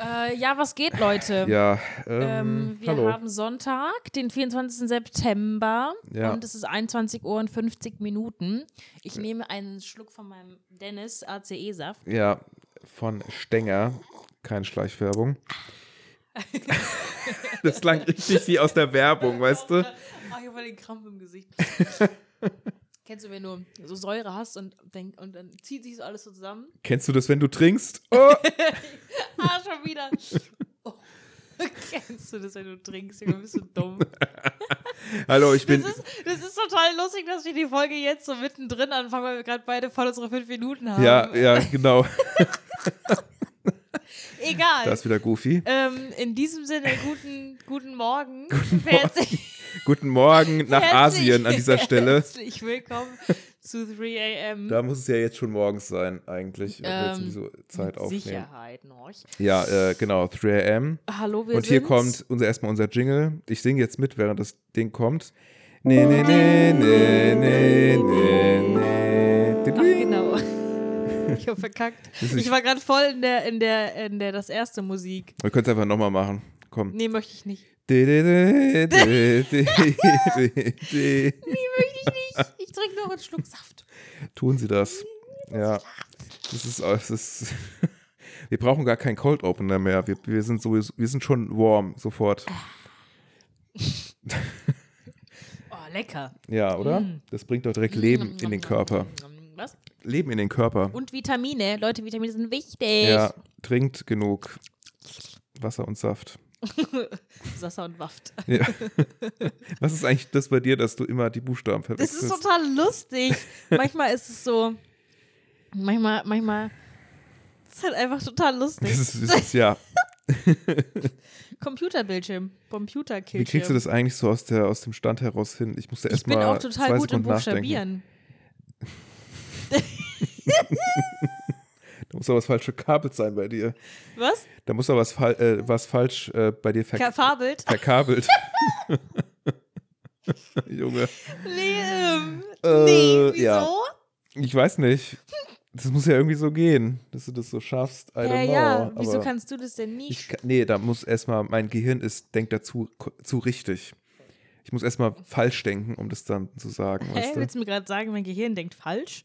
Äh, ja, was geht, Leute? Ja, ähm, Ähm, wir hallo. haben Sonntag, den 24. September Ja. und es ist 21 Uhr und 50 Minuten. Ich nehme einen Schluck von meinem Dennis ACE-Saft. Ja, von Stenger. Keine Schleichwerbung. das klang richtig wie aus der Werbung, weißt du? Ach, ich habe den Krampf im Gesicht. Kennst du, wenn du so Säure hast und, denk, und dann zieht sich so alles so zusammen? Kennst du das, wenn du trinkst? Oh, Ah, schon wieder. Oh. Kennst du das, wenn du trinkst? Junge, bist du dumm. hallo, ich bin. Das ist, das ist total lustig, dass wir die Folge jetzt so mittendrin anfangen, weil wir gerade beide voll unsere fünf Minuten haben. Ja, ja, genau. Egal. Da ist wieder Goofy. Ähm, in diesem Sinne, guten, guten Morgen. Herzlich, Guten Morgen nach Asien an dieser Stelle. Herzlich willkommen zu 3 a.m. Da muss es ja jetzt schon morgens sein, eigentlich. wenn wir jetzt Ähm, diese Zeit aufnehmen. Sicherheit noch. Ja, äh, genau, 3 am. Hallo, wir Und hier sind's. kommt unser, erstmal unser Jingle. Ich singe jetzt mit, während das Ding kommt. Nee, nee, nee, nee, nee, nee, nee. Ach, genau. Ich hab verkackt. Ich war gerade voll in der, in der, in der, das erste Musik. Wir können es einfach nochmal machen. Komm. Nee, möchte ich nicht. De, de, de, de, de, de, de. Nee, möchte ich nicht. Ich trinke noch einen Schluck Saft. Tun Sie das. Ja. Das ist, das ist wir brauchen gar keinen Cold Opener mehr. Wir, wir, sind sowieso, wir sind schon warm sofort. Oh, lecker. Ja, oder? Mm. Das bringt doch direkt Leben in den Körper. Leben in den Körper. Und Vitamine. Leute, Vitamine sind wichtig. Ja, trinkt genug Wasser und Saft. Sassa und Waft. Ja. Was ist eigentlich das bei dir, dass du immer die Buchstaben Das verwechselst? ist total lustig. manchmal ist es so. Manchmal, manchmal. Das ist halt einfach total lustig. das ist, das ist, ja. Computerbildschirm. Computerkildschirm. Wie kriegst du das eigentlich so aus, der, aus dem Stand heraus hin? Ich musste Ich erst bin mal auch total gut im Sekunden nachdenken. Da muss doch was falsch verkabelt sein bei dir. Was? Da muss doch was, fal äh, was falsch äh, bei dir ver Verfabelt? verkabelt. Junge. Nee, ähm, Äh, nee, wieso? ja. Ich weiß nicht. Das muss ja irgendwie so gehen, dass du das so schaffst. I Ja, ja, wieso kannst du das denn nicht? ich, Nee, da muss erstmal, mein Gehirn ist, denkt dazu zu richtig. Ich muss erstmal falsch denken, um das dann zu sagen, Hä, weißt du? willst du mir gerade sagen, mein Gehirn denkt falsch?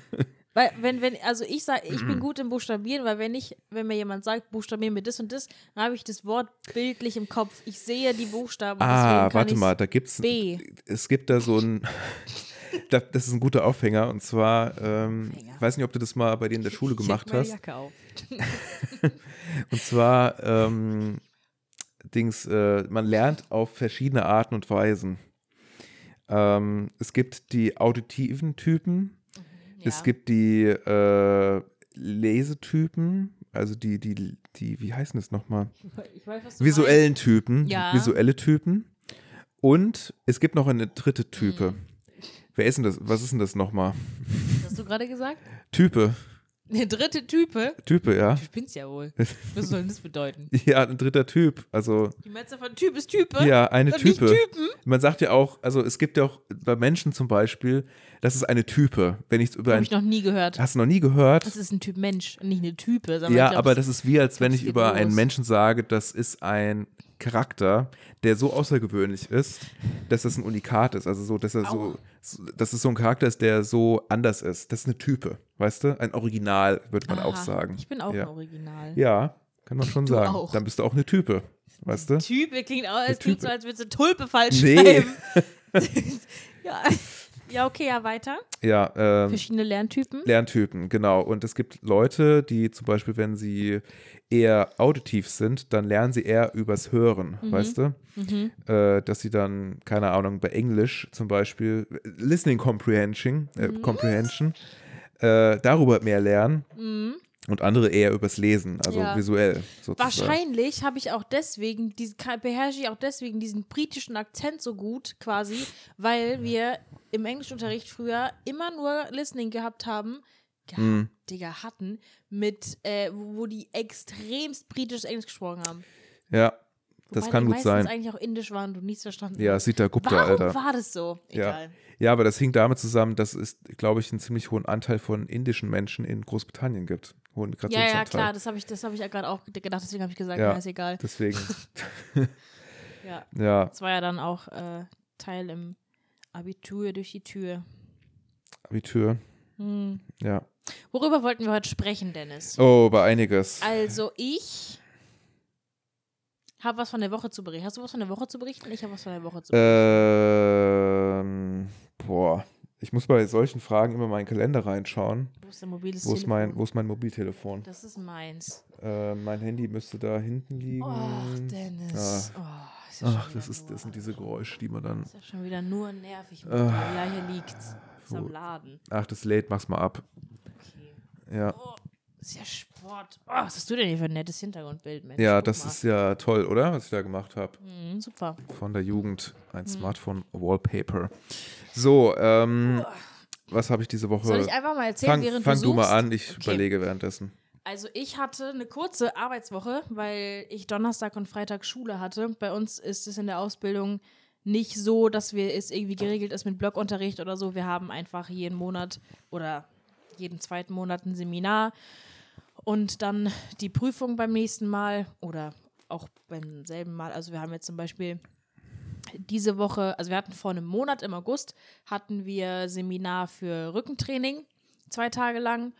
weil, wenn, wenn, also ich sage, ich bin gut im Buchstabieren, weil wenn ich, wenn mir jemand sagt, buchstabieren mir das und das, dann habe ich das Wort bildlich im Kopf. Ich sehe die Buchstaben. Ah, warte mal, da gibt's B. es gibt da so ein da, das ist ein guter Aufhänger und zwar ähm, ich weiß nicht, ob du das mal bei dir in der Schule gemacht hast. Auf. Und zwar ähm, Dings, äh, man lernt auf verschiedene Arten und Weisen. Ähm, es gibt die auditiven Typen, es Ja. gibt die äh, Lesetypen, also die, die, die, wie heißen das nochmal? Ich weiß, Visuellen Typen, Ja. visuelle Typen. Und es gibt noch eine dritte Type. Mhm. Wer ist denn das? Was ist denn das nochmal? meinst. Hast du gerade gesagt? Type. Der dritte Type? Type, ja. Du spinnst ja wohl. Was soll denn das bedeuten? Ja, ein dritter Typ. Also, Die Metzger von Typ ist Type? ja, eine Type. Typen? Man sagt ja auch, also es gibt ja auch bei Menschen zum Beispiel, das ist eine Type. Wenn ich über Habe ein, ich noch nie gehört. hast du noch nie gehört? Das ist ein Typ Mensch, und nicht eine Type. Ja, ich glaub, aber das ist wie, als wenn ich über einen los. Menschen sage, das ist ein Charakter, der so außergewöhnlich ist, dass das ein Unikat ist. Also so, dass er so, Aua. so, dass es so ein Charakter ist, der so anders ist. Das ist eine Type, weißt du? Ein Original, würde man auch Aha, sagen. Ich bin auch ja. ein Original. Ja, kann man schon Du sagen. auch. Dann bist du auch eine Type, weißt du? Type klingt auch, Eine klingt so, als würdest du Tulpe falsch Nee. schreiben. ja. ja, okay, ja, weiter. Ja, ähm, Verschiedene Lerntypen. Lerntypen, genau. Und es gibt Leute, die zum Beispiel, wenn sie eher auditiv sind, dann lernen sie eher übers Hören, Mhm. weißt du? Äh, dass sie dann, keine Ahnung, bei Englisch zum Beispiel, äh, Listening Comprehension, äh, Mhm. Äh, darüber mehr lernen und andere eher übers Lesen, also Mhm. Ja. visuell sozusagen. Wahrscheinlich habe ich auch deswegen, diesen, beherrsche ich auch deswegen diesen britischen Akzent so gut quasi, weil wir im Englischunterricht früher immer nur Listening gehabt haben, gehabt, Mhm. Digga, hatten, mit, äh, wo wo die extremst britisches Englisch gesprochen haben. Ja, das Wobei kann die gut sein. eigentlich auch indisch waren und du nichts verstanden Ja, hast. Sita Gupta, Warum Alter. war das so? Ja. Egal. Ja, aber das hing damit zusammen, dass es, glaube ich, einen ziemlich hohen Anteil von indischen Menschen in Großbritannien gibt. hohen Ja, ja, klar, das habe ich, das hab ich ja gerade auch gedacht, deswegen habe ich gesagt, Ja. ja. ist egal. Deswegen, Ja. ja, Das war ja dann auch äh, Teil im Abitur durch die Tür. Abitur, Hm. ja. Worüber wollten wir heute sprechen, Dennis? Oh, bei einiges. Also ich habe was von der Woche zu berichten. Hast du was von der Woche zu berichten? Ich habe was von der Woche zu berichten. Ähm, boah, ich muss bei solchen Fragen immer meinen Kalender reinschauen. Wo ist mobiles Wo ist mein, wo ist mein Mobiltelefon? Das ist meins. Äh, mein Handy müsste da hinten liegen. Oh, Dennis. Oh, ist ja Ach, das, ist, das sind diese Geräusche, die man dann. Ist ja schon wieder nur nervig. Ah. ja, hier liegt's. Ist am Laden. Ach, das lädt, mach's mal ab. Okay. Ja. Oh, ist ja Sport. Oh, was hast du denn hier für ein nettes Hintergrundbild, Mensch? Ja, das ist ja toll, oder? Was ich da gemacht habe. Mhm, super. Von der Jugend. Mhm. Ein Smartphone-Wallpaper. So, ähm, was habe ich diese Woche? Soll ich einfach mal erzählen, fang während fang du du mal an, ich Okay. überlege währenddessen. Also ich hatte eine kurze Arbeitswoche, weil ich Donnerstag und Freitag Schule hatte. Bei uns ist es in der Ausbildung nicht so, dass wir es irgendwie geregelt ist mit Blockunterricht oder so. Wir haben einfach jeden Monat oder jeden zweiten Monat ein Seminar und dann die Prüfung beim nächsten Mal oder auch beim selben Mal. Also wir haben jetzt zum Beispiel diese Woche, also wir hatten vor einem Monat im August, hatten wir Seminar für Rückentraining, zwei Tage lang.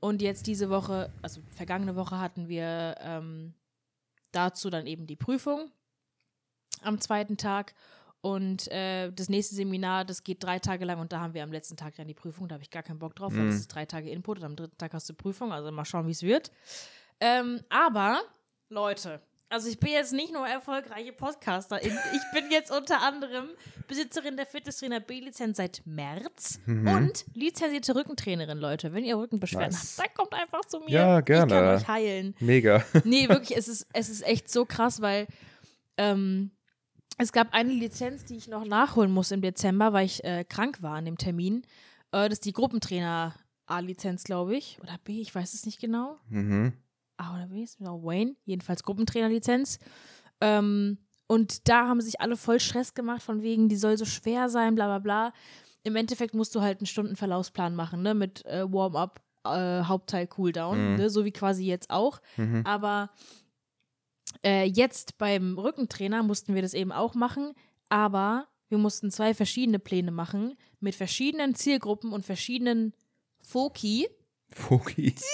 Und jetzt diese Woche, also vergangene Woche hatten wir ähm, dazu dann eben die Prüfung am zweiten Tag. Und äh, das nächste Seminar, das geht drei Tage lang und da haben wir am letzten Tag dann die Prüfung. Da habe ich gar keinen Bock drauf, weil Mhm. das ist drei Tage Input und am dritten Tag hast du Prüfung. Also mal schauen, wie es wird. Ähm, aber, Leute, also ich bin jetzt nicht nur erfolgreiche Podcasterin. Ich bin jetzt unter anderem Besitzerin der Fitnesstrainer B-Lizenz seit März und lizenzierte Rückentrainerin, Leute. Wenn ihr Rückenbeschwerden Nice. habt, dann kommt einfach zu mir. Ja, Ich kann gerne. euch heilen. Mega. Nee, wirklich, es ist, es ist echt so krass, weil ähm, es gab eine Lizenz, die ich noch nachholen muss im Dezember, weil ich äh, krank war an dem Termin. Äh, das ist die Gruppentrainer A-Lizenz, glaube ich. Oder B, ich weiß es nicht genau. Mhm. A oder B ist genau Wayne, jedenfalls Gruppentrainerlizenz. Ähm, und da haben sich alle voll Stress gemacht, von wegen, die soll so schwer sein, bla bla bla. Im Endeffekt musst du halt einen Stundenverlaufsplan machen, ne? Mit äh, Warm-up, äh, Hauptteil Cooldown, Mhm. ne? so wie quasi jetzt auch. Mhm. Aber äh, jetzt beim Rückentrainer mussten wir das eben auch machen, aber wir mussten zwei verschiedene Pläne machen mit verschiedenen Zielgruppen und verschiedenen Foki. Foki.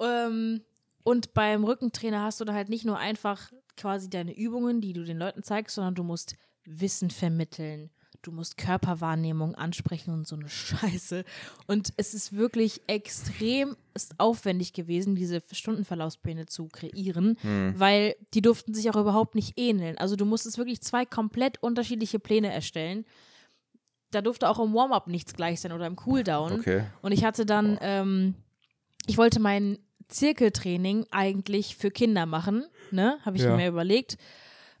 Ähm, und beim Rückentrainer hast du da halt nicht nur einfach quasi deine Übungen, die du den Leuten zeigst, sondern du musst Wissen vermitteln. Du musst Körperwahrnehmung ansprechen und so eine Scheiße. Und es ist wirklich extrem aufwendig gewesen, diese Stundenverlaufspläne zu kreieren, weil die durften sich auch überhaupt nicht ähneln. Also du musstest wirklich zwei komplett unterschiedliche Pläne erstellen. Da durfte auch im Warm-up nichts gleich sein oder im Cooldown. Okay. Und ich hatte dann, ähm, ich wollte mein Zirkeltraining eigentlich für Kinder machen, ne? Habe ich Ja. mir überlegt,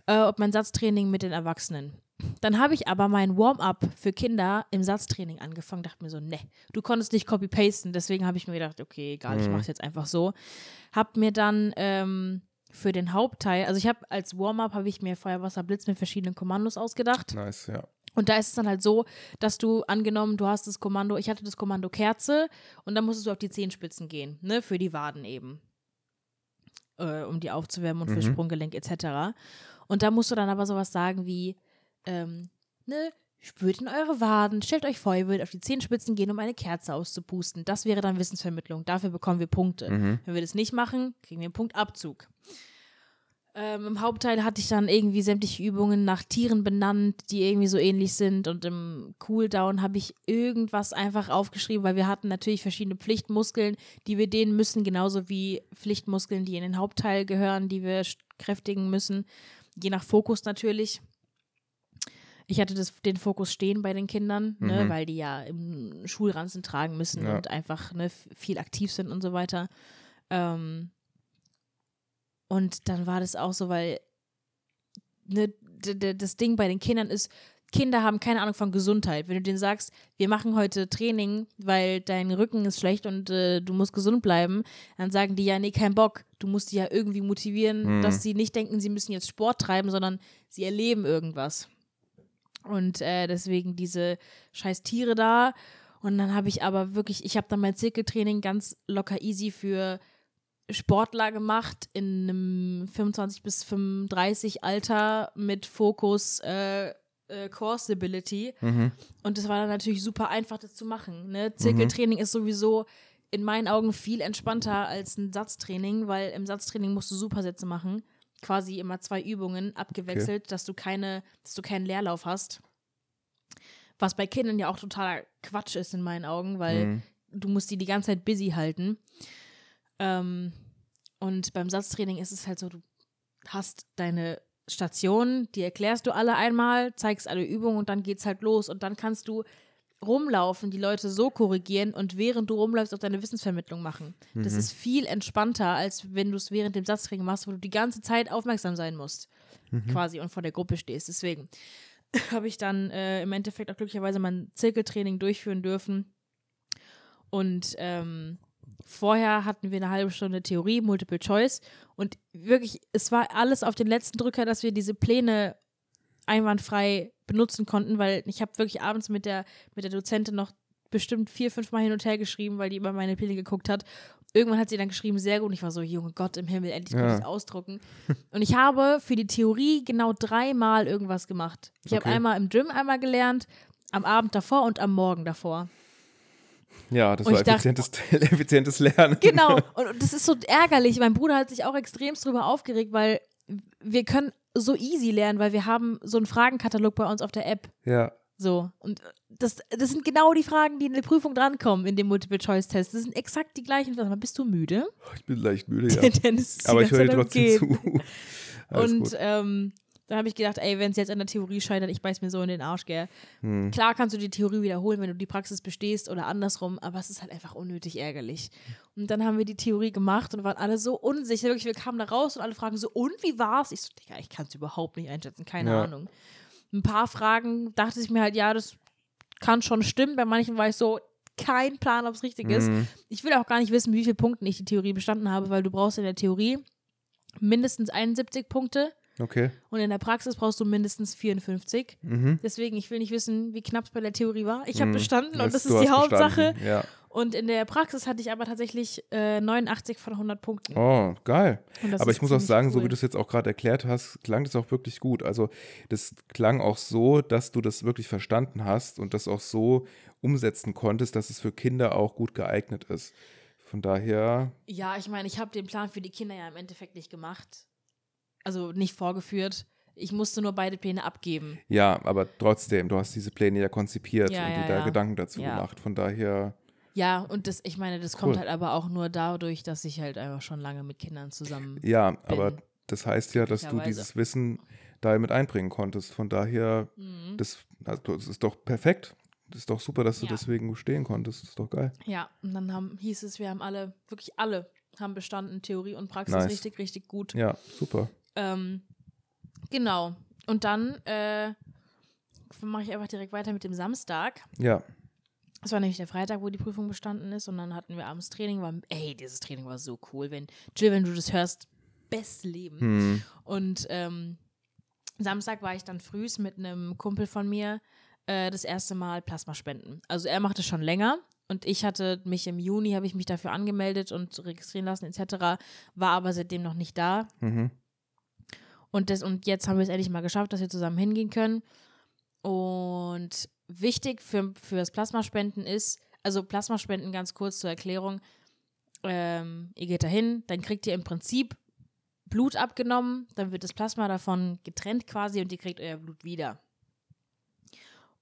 äh, ob mein Satztraining mit den Erwachsenen. Dann habe ich aber mein Warm-up für Kinder im Satztraining angefangen, dachte mir so, ne, du konntest nicht copy-pasten, deswegen habe ich mir gedacht, okay, egal, ich mache es jetzt einfach so. Hab mir dann ähm, für den Hauptteil, also ich habe als Warm-up habe ich mir Feuerwasser Blitz mit verschiedenen Kommandos ausgedacht. Nice, ja. Und da ist es dann halt so, dass du angenommen, du hast das Kommando, ich hatte das Kommando Kerze und dann musstest du auf die Zehenspitzen gehen, ne, für die Waden eben. Äh, um die aufzuwärmen und für Mhm. Sprunggelenk etc. Und da musst du dann aber sowas sagen wie, ähm, ne, spürt in eure Waden, stellt euch vor, ihr würdet auf die Zehenspitzen gehen, um eine Kerze auszupusten. Das wäre dann Wissensvermittlung. Dafür bekommen wir Punkte. Mhm. Wenn wir das nicht machen, kriegen wir einen Punktabzug. Ähm, Im Hauptteil hatte ich dann irgendwie sämtliche Übungen nach Tieren benannt, die irgendwie so ähnlich sind. Und im Cooldown habe ich irgendwas einfach aufgeschrieben, weil wir hatten natürlich verschiedene Pflichtmuskeln, die wir dehnen müssen, genauso wie Pflichtmuskeln, die in den Hauptteil gehören, die wir kräftigen müssen. Je nach Fokus natürlich. Ich hatte das, den Fokus stehen bei den Kindern, ne, Mhm. weil die ja im Schulranzen tragen müssen Ja. und einfach ne, viel aktiv sind und so weiter. Ähm, und dann war das auch so, weil ne, das Ding bei den Kindern ist, Kinder haben keine Ahnung von Gesundheit. Wenn du denen sagst, wir machen heute Training, weil dein Rücken ist schlecht und äh, du musst gesund bleiben, dann sagen die ja, nee, kein Bock. Du musst die ja irgendwie motivieren, Hm. dass sie nicht denken, sie müssen jetzt Sport treiben, sondern sie erleben irgendwas. Und äh, deswegen diese scheiß Tiere da. Und dann habe ich aber wirklich, ich habe dann mein Zirkeltraining ganz locker easy für Sportler gemacht in einem 25 bis 35 Alter mit Fokus äh, äh, Core Stability. Mhm. Und das war dann natürlich super einfach, das zu machen. Ne? Zirkeltraining ist sowieso in meinen Augen viel entspannter als ein Satztraining, weil im Satztraining musst du Supersätze machen. Quasi immer zwei Übungen abgewechselt, dass du keine, dass du keinen Leerlauf hast. Was bei Kindern ja auch totaler Quatsch ist in meinen Augen, weil Mhm. du musst die die ganze Zeit busy halten. Ähm, und beim Satztraining ist es halt so, du hast deine Stationen, die erklärst du alle einmal, zeigst alle Übungen und dann geht's halt los. Und dann kannst du rumlaufen, die Leute so korrigieren und während du rumläufst auch deine Wissensvermittlung machen. Das ist viel entspannter, als wenn du es während dem Satztraining machst, wo du die ganze Zeit aufmerksam sein musst. Quasi und vor der Gruppe stehst. Deswegen habe ich dann äh, im Endeffekt auch glücklicherweise mein Zirkeltraining durchführen dürfen. Und ähm, vorher hatten wir eine halbe Stunde Theorie, Multiple Choice. Und wirklich, es war alles auf den letzten Drücker, dass wir diese Pläne einwandfrei benutzen konnten, weil ich habe wirklich abends mit der, mit der Dozentin noch bestimmt vier, fünf Mal hin und her geschrieben, weil die immer meine Pläne geguckt hat. Irgendwann hat sie dann geschrieben, sehr gut. Und ich war so, Junge Gott im Himmel, endlich kann Ja. ich es ausdrucken. Und ich habe für die Theorie genau dreimal irgendwas gemacht. Ich habe Okay. einmal im Gym einmal gelernt, am Abend davor und am Morgen davor. Ja, das Und war ich dachte- effizientes, effizientes Lernen. Genau. Und, und das ist so ärgerlich. Mein Bruder hat sich auch extremst drüber aufgeregt, weil wir können so easy lernen, weil wir haben so einen Fragenkatalog bei uns auf der App. Ja, So. Und das, das sind genau die Fragen, die in der Prüfung drankommen, in dem Multiple-Choice-Test. Das sind exakt die gleichen. Mal, bist du müde? ich bin leicht müde, ja. Aber ich höre dir trotzdem zu. Und ähm, dann habe ich gedacht, ey, wenn es jetzt an der Theorie scheitert, ich beiß mir so in den Arsch, gell. Hm. Klar kannst du die Theorie wiederholen, wenn du die Praxis bestehst oder andersrum, aber es ist halt einfach unnötig ärgerlich. Und dann haben wir die Theorie gemacht und waren alle so unsicher. Wirklich, wir kamen da raus und alle fragen so, und wie war's? Ich so, Digga, ich kann es überhaupt nicht einschätzen, keine Ja. Ahnung. Ein paar Fragen dachte ich mir halt, ja, das kann schon stimmen. Bei manchen war ich so, kein Plan, ob es richtig ist. Mhm. Ich will auch gar nicht wissen, wie viele Punkte ich die Theorie bestanden habe, weil du brauchst in der Theorie mindestens 71 Punkte Okay. und in der Praxis brauchst du mindestens 54. Mhm. Deswegen, ich will nicht wissen, wie knapp es bei der Theorie war. Ich habe Mhm. bestanden und das du ist die Hauptsache. Ja. Und in der Praxis hatte ich aber tatsächlich äh, 89 von 100 Punkten. Oh, geil. Das Aber ich muss auch sagen, so cool. wie du es jetzt auch gerade erklärt hast, klang das auch wirklich gut. Also das klang auch so, dass du das wirklich verstanden hast und das auch so umsetzen konntest, dass es für Kinder auch gut geeignet ist. Von daher, Ja, ich meine, ich habe den Plan für die Kinder ja im Endeffekt nicht gemacht. Also nicht vorgeführt. Ich musste nur beide Pläne abgeben. ja, aber trotzdem, du hast diese Pläne ja konzipiert Ja, und ja, dir da ja. Gedanken dazu Ja. gemacht. Von daher, Ja, und das, ich meine, das Cool. kommt halt aber auch nur dadurch, dass ich halt einfach schon lange mit Kindern zusammen. ja, aber Bin. das heißt ja, dass du dieses Wissen da mit einbringen konntest. Von daher, Mhm. das, also, das ist doch perfekt. Das ist doch super, dass du Ja. deswegen stehen konntest. Das ist doch geil. Ja, und dann haben, hieß es, wir haben alle, wirklich alle, haben bestanden, Theorie und Praxis Nice. richtig, richtig gut. Ja, super. Ähm, genau. Und dann äh, mache ich einfach direkt weiter mit dem Samstag. Ja, Das war nämlich der Freitag, wo die Prüfung bestanden ist. Und dann hatten wir abends Training. War, ey, dieses Training war so cool. Wenn, Jill, wenn du das hörst, best Leben. hm. Und ähm, Samstag war ich dann frühs mit einem Kumpel von mir äh, das erste Mal Plasma spenden. Also er machte schon länger. Und ich hatte mich im Juni, habe ich mich dafür angemeldet und registrieren lassen etc., war aber seitdem noch nicht da. Mhm. Und, das, und jetzt haben wir es endlich mal geschafft, dass wir zusammen hingehen können. Und wichtig für, für das Plasmaspenden ist, also Plasmaspenden ganz kurz zur Erklärung, ähm, ihr geht dahin, dann kriegt ihr im Prinzip Blut abgenommen, dann wird das Plasma davon getrennt quasi und ihr kriegt euer Blut wieder.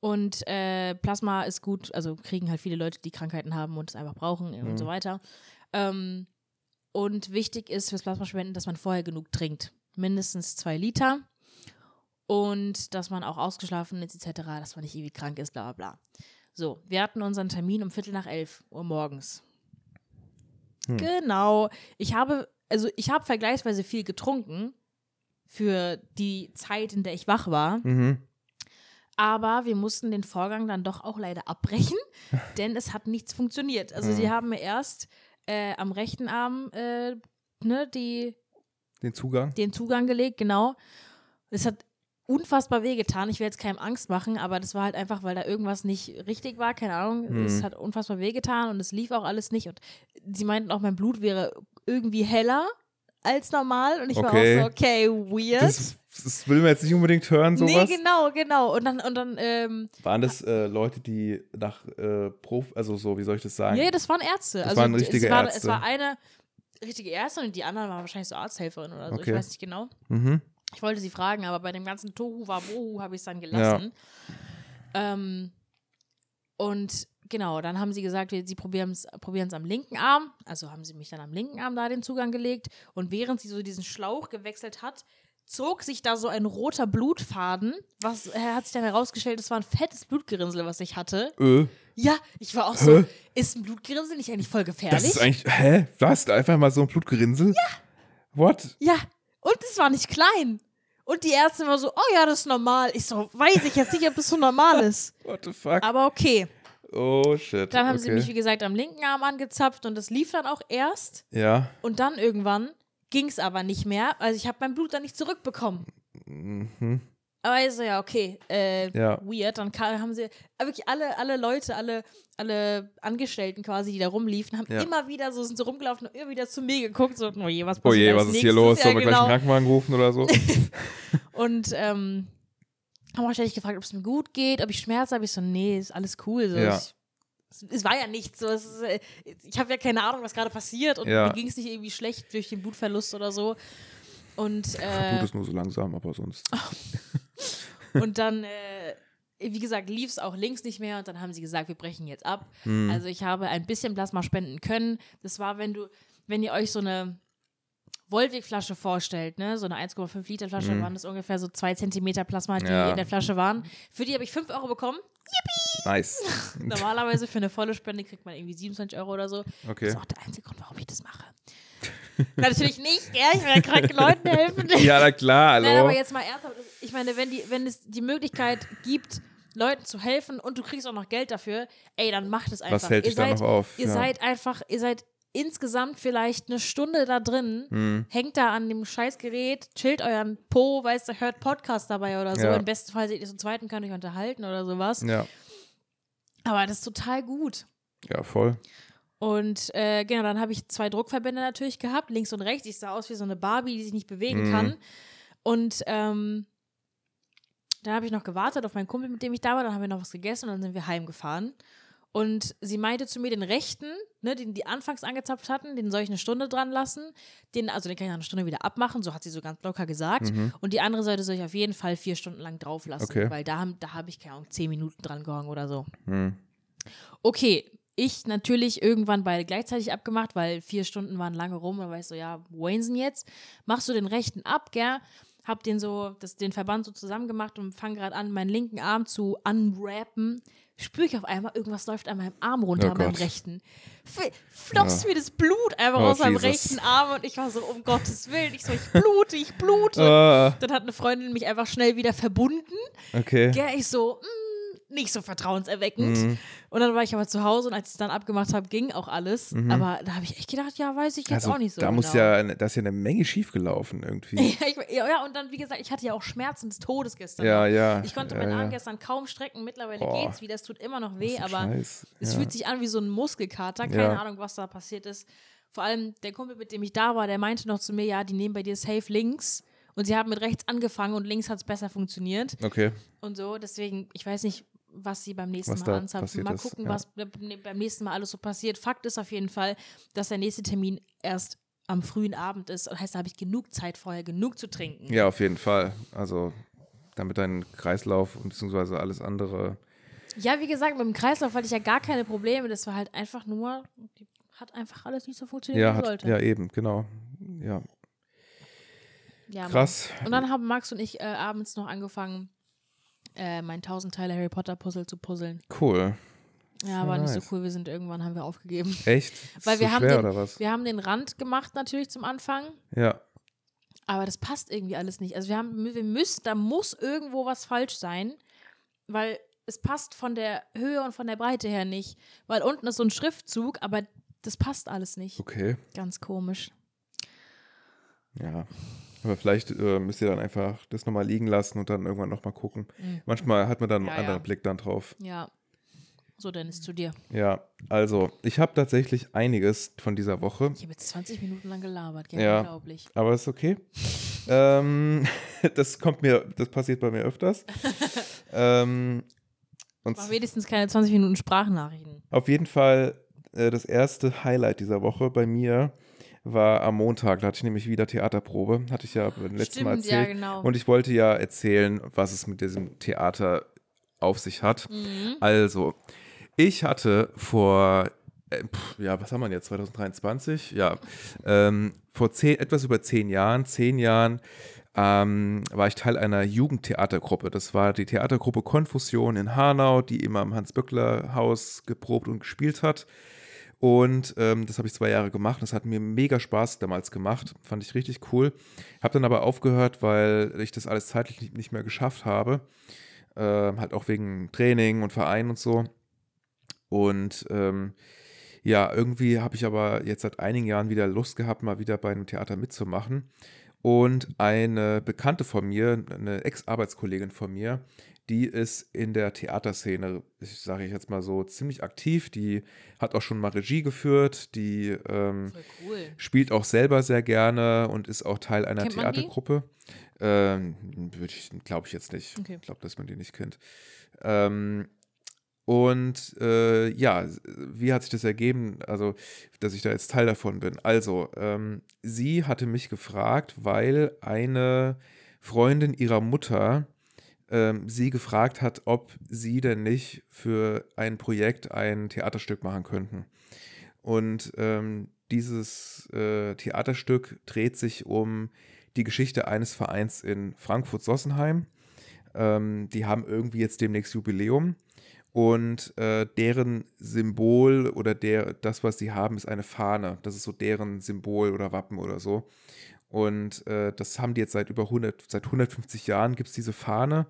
Und äh, Plasma ist gut, also kriegen halt viele Leute, die Krankheiten haben und es einfach brauchen und Mhm. so weiter. Ähm, und wichtig ist fürs Plasmaspenden, dass man vorher genug trinkt. Mindestens zwei Liter. Und dass man auch ausgeschlafen ist, etc., dass man nicht irgendwie krank ist, bla bla bla. So, wir hatten unseren Termin um Viertel nach elf Uhr morgens. Hm. Genau. Ich habe, also ich habe vergleichsweise viel getrunken für die Zeit, in der ich wach war. Mhm. Aber wir mussten den Vorgang dann doch auch leider abbrechen, denn es hat nichts funktioniert. Also sie Mhm. haben mir erst äh, am rechten Arm äh, ne, die, Den Zugang. den Zugang gelegt, genau. Es hat unfassbar wehgetan. Ich will jetzt keinem Angst machen, aber das war halt einfach, weil da irgendwas nicht richtig war, keine Ahnung. Hm. Es hat unfassbar wehgetan und es lief auch alles nicht. Und sie meinten auch, mein Blut wäre irgendwie heller als normal. Und ich Okay. war auch so, okay, weird. Das, das will man jetzt nicht unbedingt hören, sowas. nee, genau, genau. Und dann, und dann, ähm, Waren das äh, Leute, die nach äh, Prof, also so, wie soll ich das sagen? nee, das waren Ärzte. Das also waren es richtige war, Ärzte. Es war eine richtige Ärztin und die anderen waren wahrscheinlich so Arzthelferin oder so. Okay. Ich weiß nicht genau. Mhm. Ich wollte sie fragen, aber bei dem ganzen Tohu Wabohu habe ich es dann gelassen. Ähm, und genau, dann haben sie gesagt, sie probieren es am linken Arm. Also haben sie mich dann am linken Arm da den Zugang gelegt. Und während sie so diesen Schlauch gewechselt hat, zog sich da so ein roter Blutfaden. Was äh, hat sich dann herausgestellt, das war ein fettes Blutgerinnsel, was ich hatte. Äh, Ja, ich war auch so, Hä? ist ein Blutgerinnsel nicht eigentlich voll gefährlich? das ist eigentlich, hä? Was? Einfach mal so ein Blutgerinnsel? Ja. What? Ja, und es war nicht klein. Und die Ärztin war so, oh ja, das ist normal. Ich so, weiß ich jetzt nicht, ob das so normal ist. What the fuck? Aber okay. oh, shit. Dann haben okay. sie mich, wie gesagt, am linken Arm angezapft und das lief dann auch erst. Ja. Und dann irgendwann ging es aber nicht mehr. Also ich habe mein Blut dann nicht zurückbekommen. Mhm. Aber ich so, ja, okay, äh, Ja. weird. Dann haben sie, aber wirklich alle, alle Leute, alle, alle Angestellten quasi, die da rumliefen, haben Ja. immer wieder so, sind so rumgelaufen und immer wieder zu mir geguckt, so, oh je, was Oh passiert je, als was ist hier los? Ja, Sollen wir gleich genau. einen Krankenwagen rufen oder so? Und ähm, haben auch ständig gefragt, ob es mir gut geht, ob ich Schmerzen habe. Ich so, nee, ist alles cool. So, Ja. ich, es, war ja nichts. So, ist, äh, ich habe ja keine Ahnung, was gerade passiert und Ja. mir ging es nicht irgendwie schlecht durch den Blutverlust oder so. Und, Blut äh, ist nur so langsam, aber sonst. und dann, äh, wie gesagt, lief es auch links nicht mehr und dann haben sie gesagt, wir brechen jetzt ab. Hm. Also ich habe ein bisschen Plasma spenden können. Das war, wenn du, wenn ihr euch so eine Volvic-Flasche vorstellt, ne, so eine 1,5 Liter Flasche, Mhm. waren das ungefähr so zwei Zentimeter Plasma, die Ja. in der Flasche waren. Für die habe ich 5 Euro bekommen. Nice. Normalerweise für eine volle Spende kriegt man irgendwie 27 Euro oder so. Das Okay. ist auch der einzige Grund, warum ich das mache. Na, natürlich nicht, ja, ich will ja kranken Leuten helfen. Ja, na klar, hallo. Nein, aber jetzt mal ernsthaft. Ich meine, wenn, die, wenn es die Möglichkeit gibt, Leuten zu helfen und du kriegst auch noch Geld dafür, ey, dann macht es einfach. Was hält ihr dich da seid, noch auf? Ihr Ja. seid einfach, ihr seid insgesamt vielleicht eine Stunde da drin, Hm. hängt da an dem Scheißgerät, chillt euren Po, weißt du, hört Podcast dabei oder so. Ja. Im besten Fall seht ihr zum zweiten, könnt euch unterhalten oder sowas. Ja. Aber das ist total gut. ja, voll. Und äh, genau, dann habe ich zwei Druckverbände natürlich gehabt, links und rechts. Ich sah aus wie so eine Barbie, die sich nicht bewegen Mhm. kann. Und ähm, dann habe ich noch gewartet auf meinen Kumpel, mit dem ich da war. Dann haben wir noch was gegessen und dann sind wir heimgefahren. Und sie meinte zu mir, den rechten, ne, den die anfangs angezapft hatten, den soll ich eine Stunde dran lassen. Den, also den kann ich nach einer Stunde wieder abmachen, so hat sie so ganz locker gesagt. Mhm. Und die andere Seite soll ich auf jeden Fall vier Stunden lang drauf lassen. Okay. Weil da, haben- da habe ich, keine Ahnung, zehn Minuten dran gehangen oder so. Hm. Okay, ich natürlich irgendwann beide gleichzeitig abgemacht, weil vier Stunden waren lange rum und weißt so, ja, sind jetzt? Machst du den rechten ab, gell? Hab den so, das, den Verband so zusammengemacht und fang gerade an, meinen linken Arm zu unwrappen. Spüre ich auf einmal, irgendwas läuft an meinem Arm runter, Oh an meinem rechten. F- Floss Ja. mir das Blut einfach Oh, aus meinem rechten Arm und ich war so, um Gottes Willen, ich so, ich blute, ich blute. Ah, Dann hat eine Freundin mich einfach schnell wieder verbunden. okay. Gell, ich so, mm, nicht so vertrauenserweckend. Mhm. Und dann war ich aber zu Hause und als ich es dann abgemacht habe, ging auch alles. Aber da habe ich echt gedacht, ja, weiß ich jetzt Also, auch nicht so. da genau. muss ja, da ist ja eine Menge schiefgelaufen irgendwie. ja, ich, ja, und dann, wie gesagt, ich hatte ja auch Schmerzen des Todes gestern. ja, noch. ja. Ich konnte ja, meinen ja. Arm gestern kaum strecken. Mittlerweile Boah. geht's wieder. Es tut immer noch weh, aber Scheiß. es fühlt sich an wie so ein Muskelkater. Keine. Ahnung, was da passiert ist. Vor allem der Kumpel, mit dem ich da war, der meinte noch zu mir, ja, die nehmen bei dir safe links. Und sie haben mit rechts angefangen und links hat es besser funktioniert. Okay. und so. Deswegen, ich weiß nicht, was sie beim nächsten Was Mal anzapfen. Mal ist, gucken, ja. was be- beim nächsten Mal alles so passiert. Fakt ist auf jeden Fall, dass der nächste Termin erst am frühen Abend ist. Das heißt, da habe ich genug Zeit vorher, genug zu trinken. Ja, auf jeden Fall. Also, damit dein Kreislauf und beziehungsweise alles andere. Ja, wie gesagt, mit dem Kreislauf hatte ich ja gar keine Probleme. Das war halt einfach nur, die hat einfach alles nicht so funktioniert, Ja, wie hat, sollte. ja, eben, genau. Ja, Ja, Mann. krass. Und dann haben Max und ich äh, abends noch angefangen, äh, mein 1000 Teile Harry Potter Puzzle zu puzzeln. Cool. Ja, war nicht so nice. cool. Wir sind irgendwann, haben wir aufgegeben. Echt? Ist Weil so wir haben schwer, den- oder was? Wir haben den Rand gemacht natürlich zum Anfang. Ja. Aber das passt irgendwie alles nicht. Also wir haben, wir müssen, da muss irgendwo was falsch sein, weil es passt von der Höhe und von der Breite her nicht. Weil unten ist so ein Schriftzug, aber das passt alles nicht. Okay. Ganz komisch. Ja. Aber vielleicht äh, müsst ihr dann einfach das nochmal liegen lassen und dann irgendwann nochmal gucken. Manchmal hat man dann einen Mhm. Ja, anderen ja. Blick dann drauf. Ja. So, Dennis, zu dir. Ja, also ich habe tatsächlich einiges von dieser Woche, Ich habe jetzt 20 Minuten lang gelabert. Ja, Ja. unglaublich. aber ist okay. ähm, das kommt mir, das passiert bei mir öfters. ähm, und Mach wenigstens keine 20 Minuten Sprachnachrichten. Auf jeden Fall äh, das erste Highlight dieser Woche bei mir war am Montag. Da hatte ich nämlich wieder Theaterprobe. Hatte ich ja beim letzten Mal Stimmt, ja, erzählt. genau. Und ich wollte ja erzählen, was es mit diesem Theater auf sich hat. Mhm. Also, ich hatte vor, äh, pf, ja, was haben wir jetzt, 2023? Ja, ähm, vor zehn, etwas über zehn Jahren, zehn Jahren, ähm, war ich Teil einer Jugendtheatergruppe. Das war die Theatergruppe Konfusion in Hanau, die immer im Hans-Böckler-Haus geprobt und gespielt hat. Und ähm, das habe ich zwei Jahre gemacht. Das hat mir mega Spaß damals gemacht. Fand ich richtig cool. Habe dann aber aufgehört, weil ich das alles zeitlich nicht, mehr geschafft habe. Ähm, halt auch wegen Training und Verein und so. Und ähm, ja, irgendwie habe ich aber jetzt seit einigen Jahren wieder Lust gehabt, mal wieder bei einem Theater mitzumachen. Und eine Bekannte von mir, eine Ex-Arbeitskollegin von mir, die ist in der Theaterszene, ich sage ich jetzt mal so, ziemlich aktiv. Die hat auch schon mal Regie geführt, die ähm, cool. spielt auch selber sehr gerne und ist auch Teil einer Kennt? Theatergruppe. Ähm, würde ich, glaube ich jetzt nicht. Okay. Ich glaube, dass man die nicht kennt. Ähm, und äh, ja, wie hat sich das ergeben, also, dass ich da jetzt Teil davon bin? Also, ähm, sie hatte mich gefragt, weil eine Freundin ihrer Mutter ähm, sie gefragt hat, ob sie denn nicht für ein Projekt ein Theaterstück machen könnten. Und ähm, dieses äh, Theaterstück dreht sich um die Geschichte eines Vereins in Frankfurt-Sossenheim. Ähm, die haben irgendwie jetzt demnächst Jubiläum und äh, deren Symbol oder der, das, was sie haben, ist eine Fahne. Das ist so deren Symbol oder Wappen oder so. Und äh, das haben die jetzt seit über 100, seit 150 Jahren gibt es diese Fahne,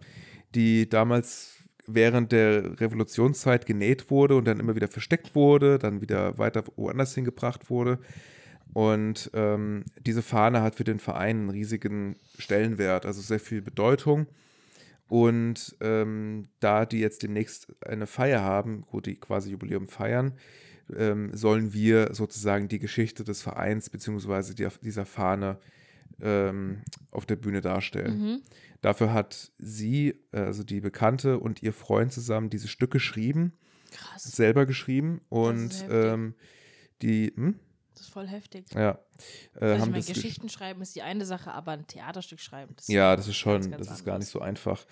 die damals während der Revolutionszeit genäht wurde und dann immer wieder versteckt wurde, dann wieder weiter woanders hingebracht wurde. Und ähm, diese Fahne hat für den Verein einen riesigen Stellenwert, also sehr viel Bedeutung. Und ähm, da die jetzt demnächst eine Feier haben, wo die quasi Jubiläum feiern, ähm, sollen wir sozusagen die Geschichte des Vereins beziehungsweise die, dieser Fahne ähm, auf der Bühne darstellen. Mhm. Dafür hat sie, äh, also die Bekannte und ihr Freund zusammen dieses Stück geschrieben, Krass. selber geschrieben und ähm, die, hm? Das ist voll heftig. ja, äh, Also ich haben meine, Geschichten schreiben ist die eine Sache, aber ein Theaterstück schreiben, das Ja, das ist schon, ganz, ganz das ist gar anderes. nicht so einfach.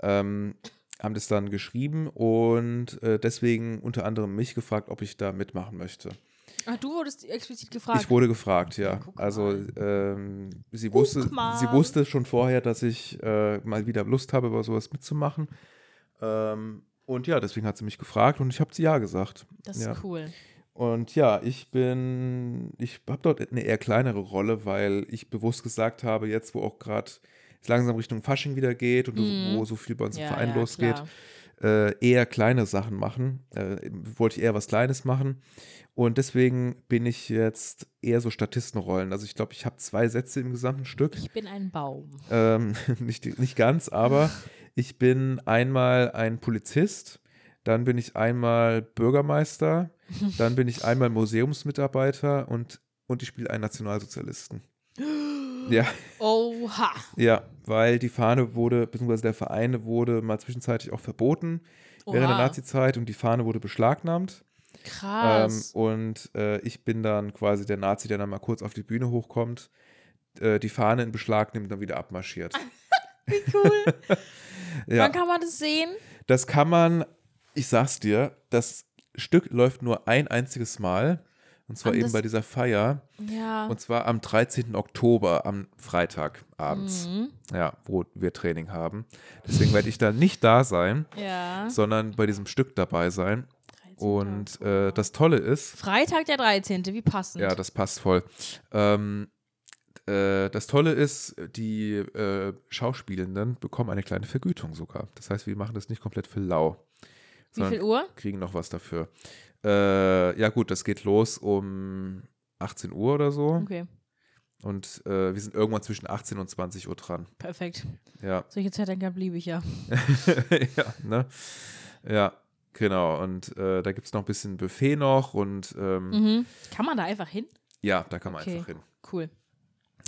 Ähm, haben das dann geschrieben und äh, deswegen unter anderem mich gefragt, ob ich da mitmachen möchte. Ach, du wurdest explizit gefragt. Ich wurde gefragt, ja. guck Also ähm, sie wusste, mal. sie wusste schon vorher, dass ich äh, mal wieder Lust habe, über sowas mitzumachen. Ähm, und ja, deswegen hat sie mich gefragt und ich habe sie ja gesagt. das ist ja. cool. Und ja, ich bin, ich habe dort eine eher kleinere Rolle, weil ich bewusst gesagt habe, jetzt wo auch gerade es langsam Richtung Fasching wieder geht und Mhm. wo so viel bei uns im Ja, Verein ja, losgeht, äh, eher kleine Sachen machen. Äh, wollte ich eher was Kleines machen. Und deswegen bin ich jetzt eher so Statistenrollen. Also ich glaube, ich habe zwei Sätze im gesamten Stück. Ich bin ein Baum. Ähm, nicht, nicht ganz, aber ich bin einmal ein Polizist, dann bin ich einmal Bürgermeister, dann bin ich einmal Museumsmitarbeiter und, und ich spiele einen Nationalsozialisten. Ja, Oha. ja, weil die Fahne wurde, beziehungsweise der Verein wurde mal zwischenzeitlich auch verboten während der Oha. Nazi-Zeit und die Fahne wurde beschlagnahmt. Ähm, Krass. und äh, ich bin dann quasi der Nazi, der dann mal kurz auf die Bühne hochkommt, äh, die Fahne in Beschlag nimmt und dann wieder abmarschiert. Wie cool. Ja. Wann kann man das sehen? Das kann man, ich sag's dir, das Stück läuft nur ein einziges Mal. Und zwar Und eben bei dieser Feier. Ja. Und zwar am 13. Oktober, am Freitag abends. Mhm. Ja, wo wir Training haben. Deswegen werde ich da nicht da sein, Ja. sondern bei diesem Stück dabei sein. 13. Und äh, das Tolle ist, Freitag der 13. Wie passend. ja, das passt voll. Ähm, äh, das Tolle ist, die äh, Schauspielenden bekommen eine kleine Vergütung sogar. Das heißt, wir machen das nicht komplett für lau. Wie viel Uhr? kriegen noch was dafür. Äh, ja, gut, das geht los um 18 Uhr oder so. Okay. Und äh, wir sind irgendwann zwischen 18 und 20 Uhr dran. Perfekt. Ja. Solche Zeitangaben liebe ich ja. ja, ne? Ja, genau. Und äh, da gibt es noch ein bisschen Buffet noch und ähm, Mhm. Kann man da einfach hin? ja, da kann man Okay. einfach hin. Cool.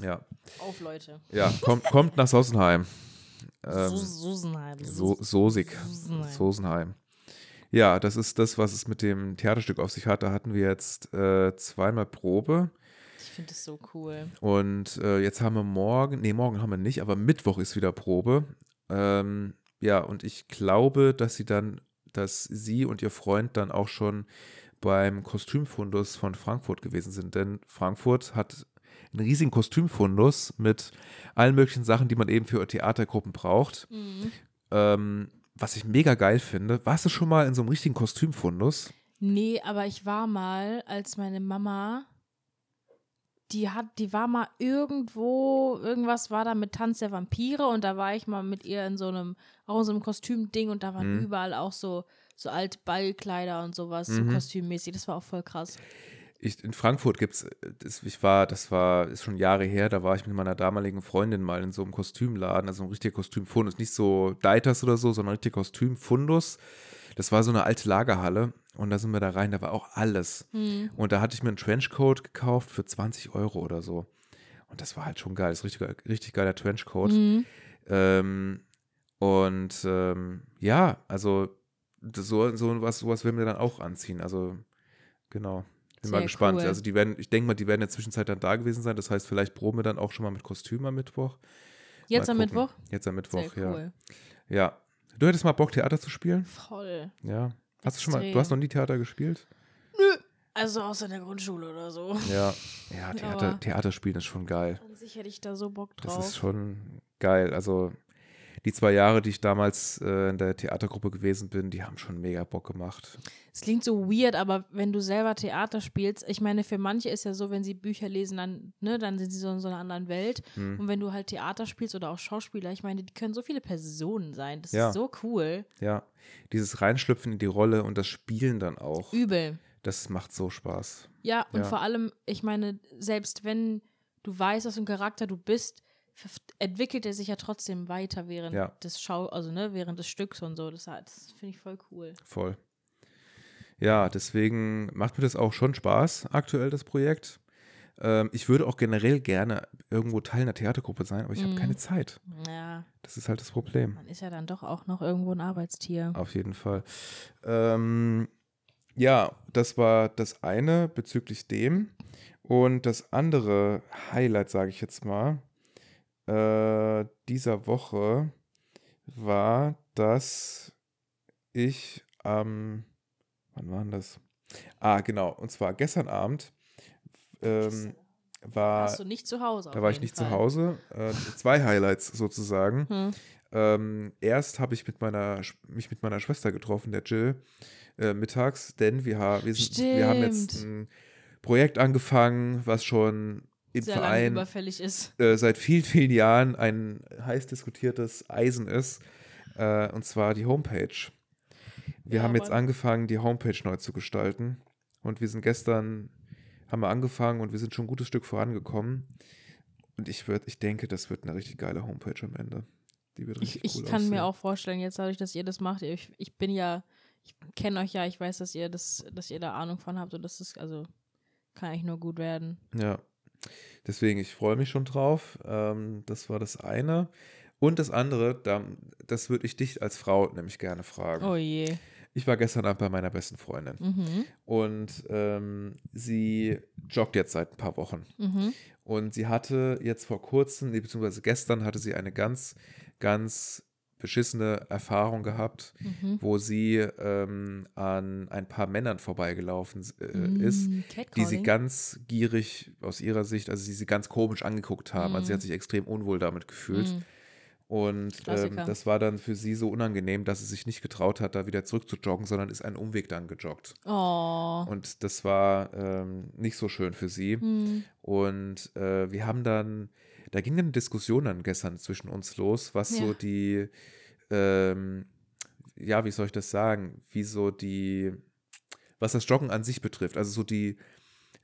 Ja, Auf, Leute. ja kommt, kommt nach Sossenheim. Ähm, Su- Susenheim. so, Sosig. Susenheim. Sosenheim. Ja, das ist das, was es mit dem Theaterstück auf sich hat. Da hatten wir jetzt äh, zweimal Probe Ich finde das so cool. und äh, jetzt haben wir morgen, nee, morgen haben wir nicht, aber Mittwoch ist wieder Probe. Ähm, ja, und ich glaube, dass sie dann, dass sie und ihr Freund dann auch schon beim Kostümfundus von Frankfurt gewesen sind, denn Frankfurt hat einen riesigen Kostümfundus mit allen möglichen Sachen, die man eben für Theatergruppen braucht. Mhm. Ähm, was ich mega geil finde. Warst du schon mal in so einem richtigen Kostümfundus? Nee, aber ich war mal, als meine Mama, die hat, die war mal irgendwo, irgendwas war da mit Tanz der Vampire und da war ich mal mit ihr in so einem, auch in so einem Kostümding und da waren Mhm. überall auch so, so alte Ballkleider und sowas, so Mhm. kostümmäßig. Das war auch voll krass. Ich, in Frankfurt gibt es, ich war, das war, ist schon Jahre her, da war ich mit meiner damaligen Freundin mal in so einem Kostümladen, also ein richtiger Kostümfundus, nicht so Deiters oder so, sondern ein richtiger Kostümfundus. Das war so eine alte Lagerhalle und da sind wir da rein, da war auch alles. Hm. Und da hatte ich mir einen Trenchcoat gekauft für 20 Euro oder so. Und das war halt schon geil, das ist richtig, richtig geiler Trenchcoat. Mhm. Ähm, und ähm, ja, also das, so, so was, sowas werden wir dann auch anziehen. Also genau. Bin mal Sehr gespannt. cool. Also die werden, ich denke mal, die werden in der Zwischenzeit dann da gewesen sein. Das heißt, vielleicht proben wir dann auch schon mal mit Kostüm am Mittwoch. Jetzt Mal am gucken. Mittwoch? Jetzt am Mittwoch, Sehr cool. ja. Ja. Du hättest mal Bock, Theater zu spielen? Voll. Ja. Hast du schon mal, du Extrem. hast noch nie Theater gespielt? Also außer in der Grundschule oder so. Ja. Ja, Theater, spielen ist schon geil. An sich hätte ich da so Bock Das drauf. ist schon geil. Also die zwei Jahre, die ich damals äh, in der Theatergruppe gewesen bin, die haben schon mega Bock gemacht. Es klingt so weird, aber wenn du selber Theater spielst, ich meine, für manche ist ja so, wenn sie Bücher lesen, dann, ne, dann sind sie so in so einer anderen Welt. Hm. Und wenn du halt Theater spielst oder auch Schauspieler, ich meine, die können so viele Personen sein. Das Ja. ist so cool. Ja, dieses Reinschlüpfen in die Rolle und das Spielen dann auch, Übel. das macht so Spaß. Ja, und Ja. vor allem, ich meine, selbst wenn du weißt, was für ein Charakter du bist, entwickelt er sich ja trotzdem weiter während Ja. des Schau, also ne, während des Stücks und so. Das, das finde ich voll cool. Voll. Ja, deswegen macht mir das auch schon Spaß, aktuell das Projekt. Ähm, ich würde auch generell gerne irgendwo Teil einer Theatergruppe sein, aber ich habe Mhm. keine Zeit. Ja, Das ist halt das Problem. man ist ja dann doch auch noch irgendwo ein Arbeitstier. Auf jeden Fall. Ähm, ja, das war das eine bezüglich dem. Und das andere Highlight, sage ich jetzt mal, äh, dieser Woche war, dass ich am, wann war denn das? Ah, genau, und zwar gestern Abend ähm, war, Warst du nicht zu Hause? da war ich nicht Fall. zu Hause. Äh, zwei Highlights sozusagen. Hm. Ähm, erst habe ich mit meiner, mich mit meiner Schwester getroffen, der Jill, äh, mittags, denn wir, ha wir, sind, wir haben jetzt ein Projekt angefangen, was schon im Sehr Verein überfällig ist. äh, seit vielen, vielen Jahren ein heiß diskutiertes Eisen ist, äh, und zwar die Homepage. Wir Ja, haben jetzt angefangen, die Homepage neu zu gestalten und wir sind gestern, haben wir angefangen und wir sind schon ein gutes Stück vorangekommen und ich, würd, ich denke, das wird eine richtig geile Homepage am Ende. Die wird Ich, richtig ich cool kann mir aussehen. auch vorstellen, jetzt dadurch, dass ihr das macht, ich, ich bin ja, ich kenne euch ja, ich weiß, dass ihr das, dass ihr da Ahnung von habt und das ist, also kann eigentlich nur gut werden. Ja, deswegen, ich freue mich schon drauf. Ähm, das war das eine. Und das andere, da, das würde ich dich als Frau nämlich gerne fragen. Oh je. Ich war gestern Abend bei meiner besten Freundin Mhm. und ähm, sie joggt jetzt seit ein paar Wochen. Mhm. Und sie hatte jetzt vor kurzem, beziehungsweise gestern, hatte sie eine ganz, ganz beschissene Erfahrung gehabt, Mhm. wo sie ähm, an ein paar Männern vorbeigelaufen äh, ist, Mm, die sie ganz gierig aus ihrer Sicht, also die sie ganz komisch angeguckt haben. Also sie Mhm. hat sich extrem unwohl damit gefühlt. Mm. Und ähm, das war dann für sie so unangenehm, dass sie sich nicht getraut hat, da wieder zurück zu joggen, sondern ist einen Umweg dann gejoggt. Oh. Und das war ähm, nicht so schön für sie. Mm. Und äh, wir haben dann, da ging eine Diskussion dann gestern zwischen uns los, was so Ja. die, ähm, ja, wie soll ich das sagen, wie so die, was das Joggen an sich betrifft. Also so die,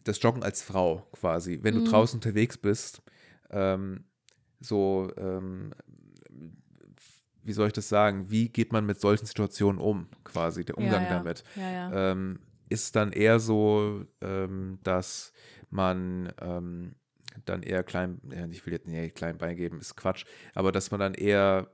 das Joggen als Frau quasi, wenn du draußen unterwegs bist, ähm, so, ähm, wie soll ich das sagen, wie geht man mit solchen Situationen um, quasi, der Umgang ja, ja. damit. Ja. Ähm, ist dann eher so, ähm, dass man ähm, dann eher klein, ja, ich will jetzt nicht klein beigeben, ist Quatsch, aber dass man dann eher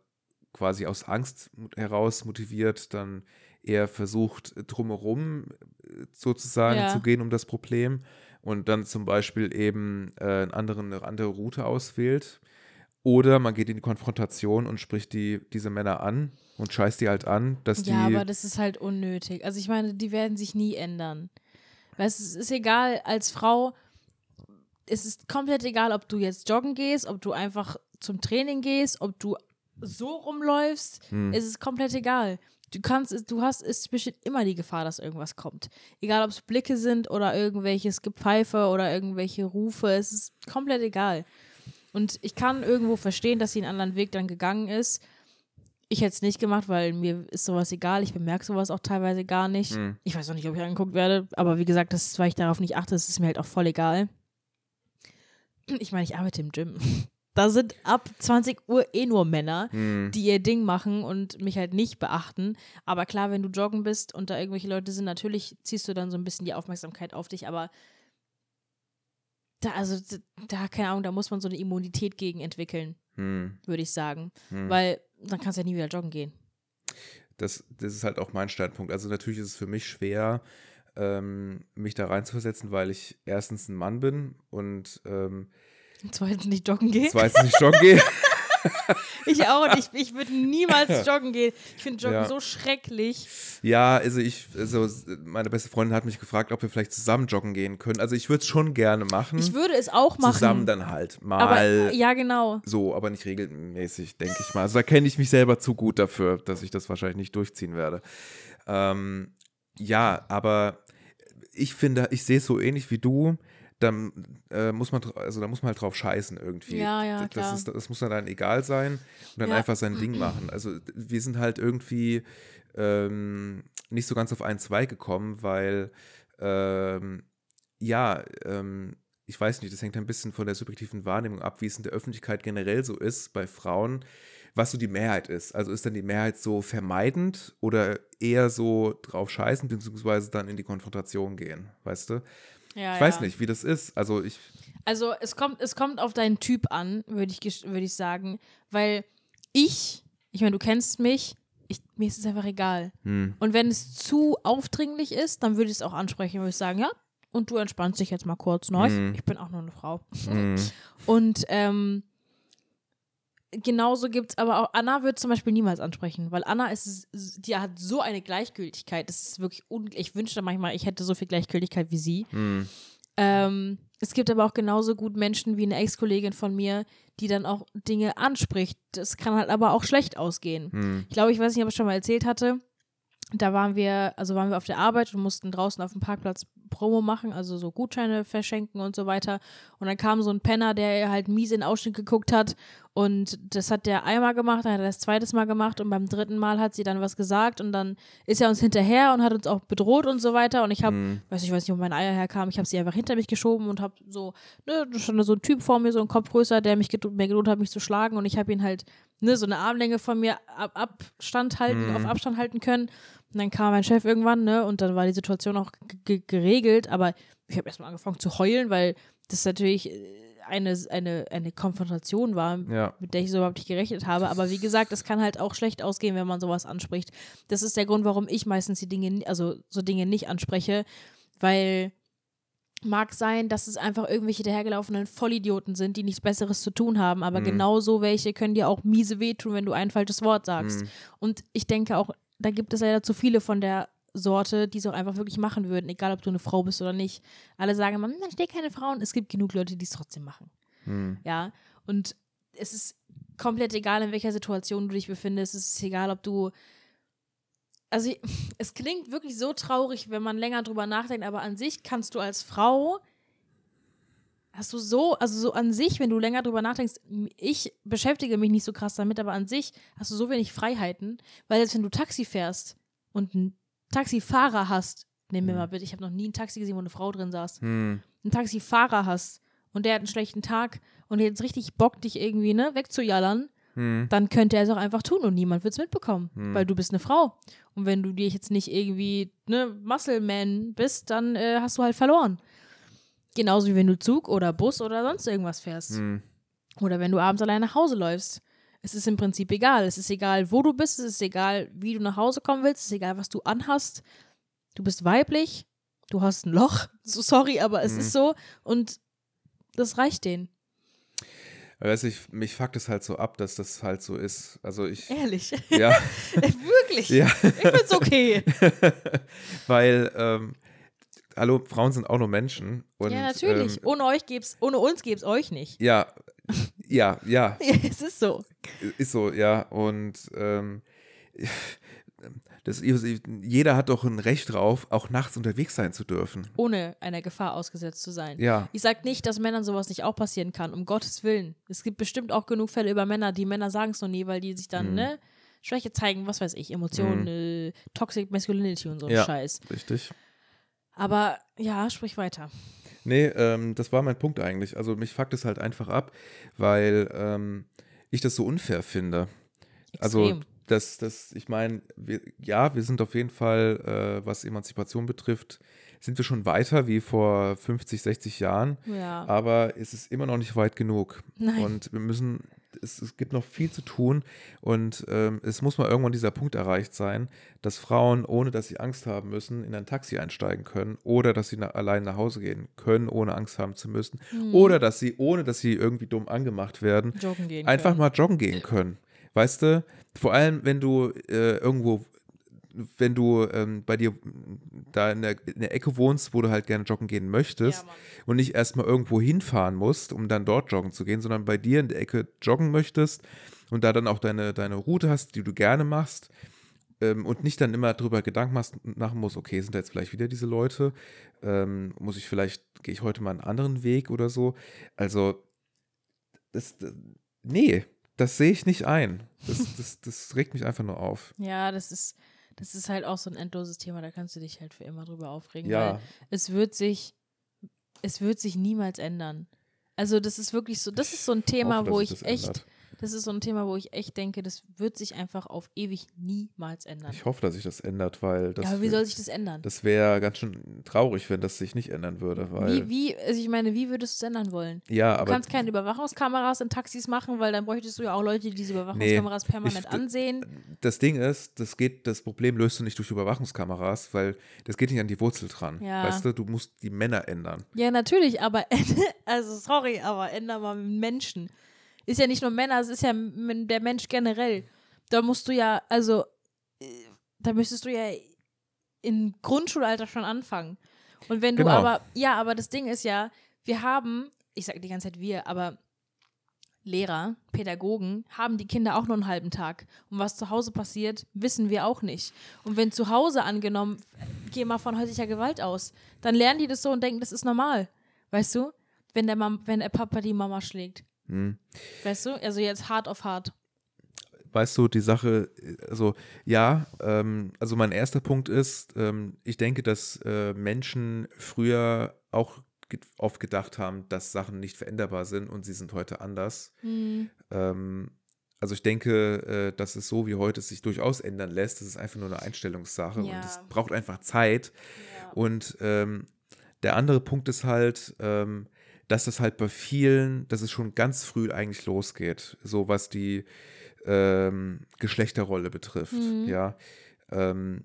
quasi aus Angst heraus motiviert, dann eher versucht, drumherum äh, sozusagen Ja. zu gehen um das Problem und dann zum Beispiel eben äh, einen anderen, eine andere Route auswählt. Oder man geht in die Konfrontation und spricht die, diese Männer an und scheißt die halt an, dass die. Ja, aber das ist halt unnötig. Also ich meine, die werden sich nie ändern. Weißt, du, es ist egal, als Frau, es ist komplett egal, ob du jetzt joggen gehst, ob du einfach zum Training gehst, ob du so rumläufst, Hm. es ist komplett egal. Du kannst, du hast, es besteht immer die Gefahr, dass irgendwas kommt. Egal, ob es Blicke sind oder irgendwelches Gepfeife oder irgendwelche Rufe, es ist komplett egal. Und ich kann irgendwo verstehen, dass sie einen anderen Weg dann gegangen ist. Ich hätte es nicht gemacht, weil mir ist sowas egal. Ich bemerke sowas auch teilweise gar nicht. Hm. Ich weiß auch nicht, ob ich angeguckt werde, aber wie gesagt, das ist, weil ich darauf nicht achte, ist mir halt auch voll egal. Ich meine, ich arbeite im Gym. Da sind ab 20 Uhr eh nur Männer, Hm. die ihr Ding machen und mich halt nicht beachten. Aber klar, wenn du joggen bist und da irgendwelche Leute sind, natürlich ziehst du dann so ein bisschen die Aufmerksamkeit auf dich, aber da, also, da, keine Ahnung, da muss man so eine Immunität gegen entwickeln, Hm. würde ich sagen. Hm. Weil dann kannst du ja nie wieder joggen gehen. das, das ist halt auch mein Standpunkt. Also natürlich ist es für mich schwer, ähm, mich da reinzuversetzen, weil ich erstens ein Mann bin und ähm, Und zweitens nicht joggen gehen. zweitens nicht joggen gehe. Ich auch nicht. Ich würde niemals joggen gehen. Ich finde Joggen Ja. so schrecklich. Ja, also ich, also meine beste Freundin hat mich gefragt, ob wir vielleicht zusammen joggen gehen können. Also ich würde es schon gerne machen. Ich würde es auch machen. Zusammen dann halt mal aber ja, genau. so, aber nicht regelmäßig, denke ich mal. Also da kenne ich mich selber zu gut dafür, dass ich das wahrscheinlich nicht durchziehen werde. Ähm, ja, aber ich finde, ich sehe es so ähnlich wie du. Dann äh, muss man, also da muss man halt drauf scheißen irgendwie. Ja, ja, das, klar. ist, das muss dann, dann egal sein und dann Ja. einfach sein Ding machen. Also wir sind halt irgendwie ähm, nicht so ganz auf einen Zweig gekommen, weil ähm, ja, ähm, ich weiß nicht, das hängt ein bisschen von der subjektiven Wahrnehmung ab, wie es in der Öffentlichkeit generell so ist bei Frauen, was so die Mehrheit ist. Also ist dann die Mehrheit so vermeidend oder eher so drauf scheißen, beziehungsweise dann in die Konfrontation gehen, weißt du? Ja, Ich weiß ja. nicht, wie das ist. Also ich, Also es kommt, es kommt auf deinen Typ an, würde ich, würd ich sagen. Weil ich, ich meine, du kennst mich, ich, mir ist es einfach egal. hm, Und wenn es zu aufdringlich ist, dann würde ich es auch ansprechen, würde ich sagen, ja, und du entspannst dich jetzt mal kurz, ne? Mhm. Ich bin auch nur eine Frau. hm, Und ähm, genauso gibt es aber auch, Anna wird zum Beispiel niemals ansprechen, weil Anna ist, die hat so eine Gleichgültigkeit. Das ist wirklich, un ich wünschte manchmal, ich hätte so viel Gleichgültigkeit wie sie. hm, Ähm, es gibt aber auch genauso gut Menschen wie eine Ex-Kollegin von mir, die dann auch Dinge anspricht. Das kann halt aber auch schlecht ausgehen. hm, Ich glaube, ich weiß nicht, ob ich schon mal erzählt hatte. Da waren wir, also waren wir auf der Arbeit und mussten draußen auf dem Parkplatz Promo machen, also so Gutscheine verschenken und so weiter. Und dann kam so ein Penner, der halt mies in den Ausschnitt geguckt hat. Und das hat der einmal gemacht, dann hat er das zweites Mal gemacht und beim dritten Mal hat sie dann was gesagt und dann ist er uns hinterher und hat uns auch bedroht und so weiter. Und ich habe, hm, weiß ich weiß nicht, wo meine Eier herkamen, ich habe sie einfach hinter mich geschoben und habe so, ne, da stand da so ein Typ vor mir, so ein Kopf größer, der mich gedro mir gedroht hat, mich zu schlagen und ich habe ihn halt, ne, so eine Armlänge von mir ab Abstand halten, Mhm. auf Abstand halten können. Und dann kam mein Chef irgendwann, ne, und dann war die Situation auch geregelt, aber ich habe erstmal angefangen zu heulen, weil das natürlich äh, eine, eine, eine Konfrontation war, ja, mit der ich so überhaupt nicht gerechnet habe. Aber wie gesagt, es kann halt auch schlecht ausgehen, wenn man sowas anspricht. Das ist der Grund, warum ich meistens die Dinge, also so Dinge nicht anspreche, weil mag sein, dass es einfach irgendwelche dahergelaufenen Vollidioten sind, die nichts Besseres zu tun haben, aber Mhm. genauso welche können dir auch miese wehtun, wenn du ein falsches Wort sagst. hm, Und ich denke auch, da gibt es leider zu viele von der Sorte, die es auch einfach wirklich machen würden, egal ob du eine Frau bist oder nicht. Alle sagen immer, "Hm, da steht keine Frauen. Es gibt genug Leute, die es trotzdem machen. hm, Ja, und es ist komplett egal, in welcher Situation du dich befindest. Es ist egal, ob du. Also, es klingt wirklich so traurig, wenn man länger drüber nachdenkt, aber an sich kannst du als Frau. Hast du so, also so an sich, wenn du länger drüber nachdenkst, ich beschäftige mich nicht so krass damit, aber an sich hast du so wenig Freiheiten, weil jetzt, wenn du Taxi fährst und einen Taxifahrer hast, Nimm mir mal bitte, ich habe noch nie ein Taxi gesehen, wo eine Frau drin saß. Hm. Einen Taxifahrer hast und der hat einen schlechten Tag und jetzt richtig Bock, dich irgendwie ne, wegzujallern, Hm. dann könnte er es auch einfach tun und niemand wird es mitbekommen, weil du bist eine Frau. Und wenn du dir jetzt nicht irgendwie ne Muscle Man bist, dann äh, hast du halt verloren. Genauso wie wenn du Zug oder Bus oder sonst irgendwas fährst. Hm. Oder wenn du abends allein nach Hause läufst. Es ist im Prinzip egal. Es ist egal, wo du bist. Es ist egal, wie du nach Hause kommen willst. Es ist egal, was du anhast. Du bist weiblich. Du hast ein Loch. So sorry, aber es ist so. Und das reicht denen. Weißt du, ich, mich fuckt es halt so ab, dass das halt so ist. Also ich, Ehrlich. ja, Wirklich. ja, Ich find's okay. weil, ähm, hallo, Frauen sind auch nur Menschen. Und, ja, natürlich. Ähm, ohne euch gäb's, ohne uns gäb's euch nicht. ja, ja, ja, Ja, es ist so. ist so, ja. Und ähm, das, jeder hat doch ein Recht drauf, auch nachts unterwegs sein zu dürfen. Ohne einer Gefahr ausgesetzt zu sein. Ja, Ich sag nicht, dass Männern sowas nicht auch passieren kann, um Gottes Willen. Es gibt bestimmt auch genug Fälle über Männer, die Männer sagen es noch nie, weil die sich Mhm. dann, ne, Schwäche zeigen, was weiß ich, Emotionen, äh, Toxic Masculinity und so ein Ja. Scheiß. richtig. Aber ja, sprich weiter. Nee, ähm, das war mein Punkt eigentlich. Also mich fuckt es halt einfach ab, weil ähm, ich das so unfair finde. Also Extrem. das, das, ich meine, ja, wir sind auf jeden Fall, äh, was Emanzipation betrifft, sind wir schon weiter wie vor 50, 60 Jahren, ja. aber es ist immer noch nicht weit genug. Nein. Und wir müssen, es, es gibt noch viel zu tun und ähm, es muss mal irgendwann dieser Punkt erreicht sein, dass Frauen, ohne dass sie Angst haben müssen, in ein Taxi einsteigen können oder dass sie na, allein nach Hause gehen können, ohne Angst haben zu müssen Hm. oder dass sie, ohne dass sie irgendwie dumm angemacht werden, einfach können. mal joggen gehen können. Weißt du, vor allem wenn du äh, irgendwo, wenn du ähm, bei dir da in der, in der Ecke wohnst, wo du halt gerne joggen gehen möchtest Ja, und nicht erstmal irgendwo hinfahren musst, um dann dort joggen zu gehen, sondern bei dir in der Ecke joggen möchtest und da dann auch deine, deine Route hast, die du gerne machst ähm, und nicht dann immer drüber Gedanken machen musst, okay, sind da jetzt vielleicht wieder diese Leute, ähm, muss ich vielleicht, gehe ich heute mal einen anderen Weg oder so. Also, das, das nee, das sehe ich nicht ein. Das, das, das regt mich einfach nur auf. Ja, das ist, das ist halt auch so ein endloses Thema, da kannst du dich halt für immer drüber aufregen. Ja. Weil es wird sich, es wird sich niemals ändern. Also das ist wirklich so, das ist so ein Thema, hoffe, wo ich echt, ändert. Das ist so ein Thema, wo ich echt denke, das wird sich einfach auf ewig niemals ändern. Ich hoffe, dass sich das ändert, weil das, ja, aber wie soll sich das ändern? das wäre ganz schön traurig, wenn das sich nicht ändern würde. Weil, wie, wie, also ich meine, wie würdest du es ändern wollen? ja, Du aber kannst keine Überwachungskameras in Taxis machen, weil dann bräuchtest du ja auch Leute, die diese Überwachungskameras permanent ich- ansehen. das Ding ist, das geht, das Problem löst du nicht durch Überwachungskameras, weil das geht nicht an die Wurzel dran. Ja. Weißt du, du musst die Männer ändern. Ja, natürlich, aber also sorry, aber ändern wir Menschen. Ist ja nicht nur Männer, es ist ja der Mensch generell. Da musst du ja, also, äh, da müsstest du ja im Grundschulalter schon anfangen. Und wenn du Genau. aber, ja, aber das Ding ist ja, wir haben, ich sage die ganze Zeit wir, aber Lehrer, Pädagogen haben die Kinder auch nur einen halben Tag. Und was zu Hause passiert, wissen wir auch nicht. Und wenn zu Hause angenommen, geh mal von häuslicher Gewalt aus, dann lernen die das so und denken, das ist normal. Weißt du? Wenn der, Mam wenn der Papa die Mama schlägt. Hm. Weißt du? Also jetzt hart auf hart. weißt du, die Sache, also ja, ähm, also mein erster Punkt ist, ähm, ich denke, dass äh, Menschen früher auch oft gedacht haben, dass Sachen nicht veränderbar sind und sie sind heute anders. Hm. Ähm, also ich denke, äh, dass es so wie heute sich durchaus ändern lässt. Das ist einfach nur eine Einstellungssache Ja. und es braucht einfach Zeit. Ja. Und ähm, der andere Punkt ist halt, ähm, dass das halt bei vielen, dass es schon ganz früh eigentlich losgeht, so was die ähm, Geschlechterrolle betrifft. Mhm. Ja, ähm,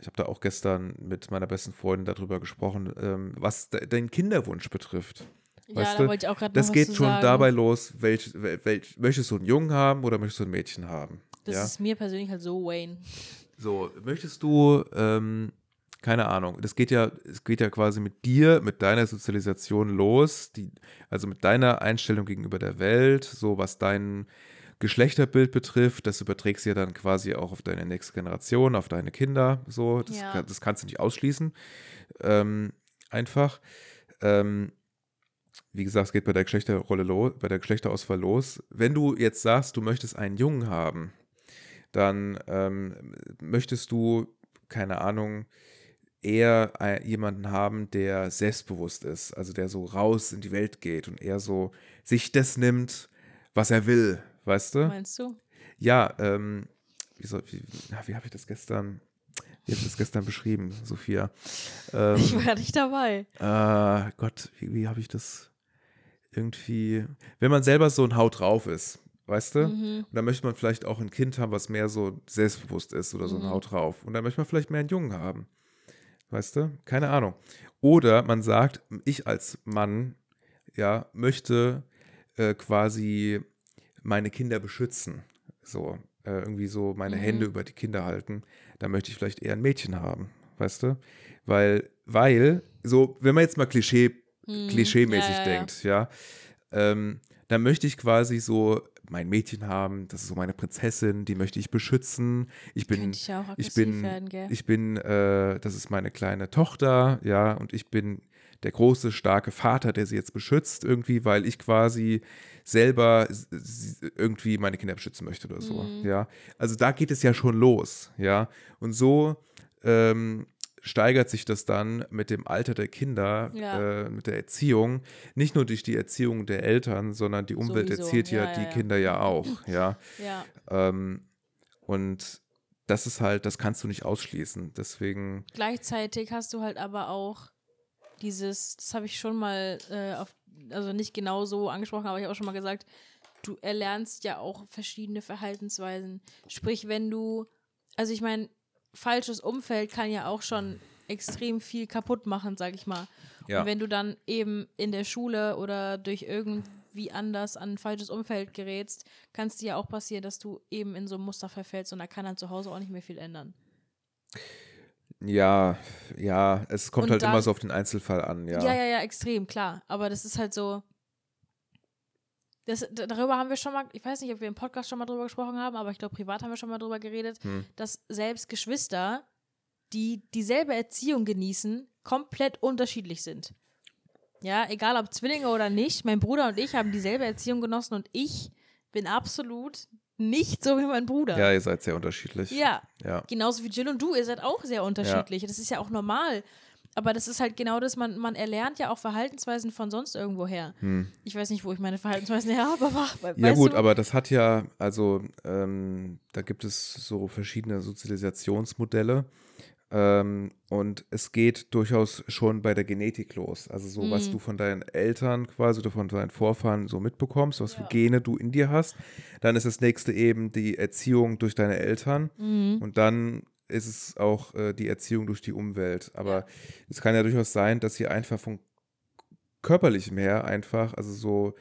ich habe da auch gestern mit meiner besten Freundin darüber gesprochen, ähm, was de deinen Kinderwunsch betrifft. ja, weißt da du, wollte ich auch gerade noch Das was geht zu schon sagen. dabei los, welch, wel, welch, möchtest du einen Jungen haben oder möchtest du ein Mädchen haben? Das ja? ist mir persönlich halt so Wayne. So, möchtest du, ähm, keine Ahnung, das geht ja, es geht ja quasi mit dir, mit deiner Sozialisation los, die, also mit deiner Einstellung gegenüber der Welt, so was dein Geschlechterbild betrifft, das überträgst du ja dann quasi auch auf deine nächste Generation, auf deine Kinder, so, das, Ja. das kannst du nicht ausschließen, ähm, einfach. Ähm, wie gesagt, es geht bei der Geschlechterrolle los, bei der Geschlechterauswahl los. Wenn du jetzt sagst, du möchtest einen Jungen haben, dann ähm, möchtest du, keine Ahnung, eher äh, jemanden haben, der selbstbewusst ist, also der so raus in die Welt geht und eher so sich das nimmt, was er will, weißt du? Meinst du? Ja, ähm, wie, soll, wie, wie habe ich das gestern, wie habe ich das gestern beschrieben, Sophia? Ähm, Ich war nicht dabei. äh, Gott, wie, wie habe ich das irgendwie, wenn man selber so ein Haut drauf ist, weißt du? Mhm. Und dann möchte man vielleicht auch ein Kind haben, was mehr so selbstbewusst ist oder so ein Mhm. Haut drauf. Und dann möchte man vielleicht mehr einen Jungen haben. Weißt du? Keine Ahnung. Oder man sagt, ich als Mann, ja, möchte äh, quasi meine Kinder beschützen. So, äh, irgendwie so meine Mhm. Hände über die Kinder halten. Da möchte ich vielleicht eher ein Mädchen haben. Weißt du? Weil, weil, so, wenn man jetzt mal Klischee Mhm. klischeemäßig Ja, ja, ja. denkt, ja, ähm, dann möchte ich quasi so mein Mädchen haben, das ist so meine Prinzessin, die möchte ich beschützen. Ich bin, ich ich bin, werden, ich bin, äh, das ist meine kleine Tochter, ja, und ich bin der große, starke Vater, der sie jetzt beschützt, irgendwie, weil ich quasi selber irgendwie meine Kinder beschützen möchte oder so, Mhm. ja. Also da geht es ja schon los, ja. Und so ähm, steigert sich das dann mit dem Alter der Kinder, Ja. äh, mit der Erziehung, nicht nur durch die Erziehung der Eltern, sondern die Umwelt Sowieso. erzieht ja, Ja, die ja. Kinder ja auch, ja. ja. Ähm, und das ist halt, das kannst du nicht ausschließen. Deswegen, Gleichzeitig hast du halt aber auch dieses, das habe ich schon mal äh, auf, also nicht genau so angesprochen, aber ich habe auch schon mal gesagt, du erlernst ja auch verschiedene Verhaltensweisen. Sprich, wenn du, also ich meine, falsches Umfeld kann ja auch schon extrem viel kaputt machen, sag ich mal. ja. Und wenn du dann eben in der Schule oder durch irgendwie anders an ein falsches Umfeld gerätst, kann es dir ja auch passieren, dass du eben in so ein Muster verfällst und da kann dann zu Hause auch nicht mehr viel ändern. Ja, ja, es kommt Und halt immer dann- so auf den Einzelfall an, ja. Ja, ja, ja, extrem, klar. Aber das ist halt so. Das, darüber haben wir schon mal, ich weiß nicht, ob wir im Podcast schon mal drüber gesprochen haben, aber ich glaube, privat haben wir schon mal drüber geredet, Hm. dass selbst Geschwister, die dieselbe Erziehung genießen, komplett unterschiedlich sind. Ja, egal ob Zwillinge oder nicht, mein Bruder und ich haben dieselbe Erziehung genossen und ich bin absolut nicht so wie mein Bruder. Ja, ihr seid sehr unterschiedlich. ja. Ja. Genauso wie Jill und du, ihr seid auch sehr unterschiedlich. Das ist ja auch normal. Aber das ist halt genau das, man, man erlernt ja auch Verhaltensweisen von sonst irgendwo her. Hm. Ich weiß nicht, wo ich meine Verhaltensweisen her habe, aber Ja gut, du? aber das hat ja, also ähm, da gibt es so verschiedene Sozialisationsmodelle ähm, und es geht durchaus schon bei der Genetik los. Also so, was Mhm. du von deinen Eltern quasi oder von deinen Vorfahren so mitbekommst, was Ja. für Gene du in dir hast. Dann ist das nächste eben die Erziehung durch deine Eltern Mhm. und dann ist es auch äh, die Erziehung durch die Umwelt. Aber es kann ja durchaus sein, dass ihr einfach von körperlichem her einfach, also so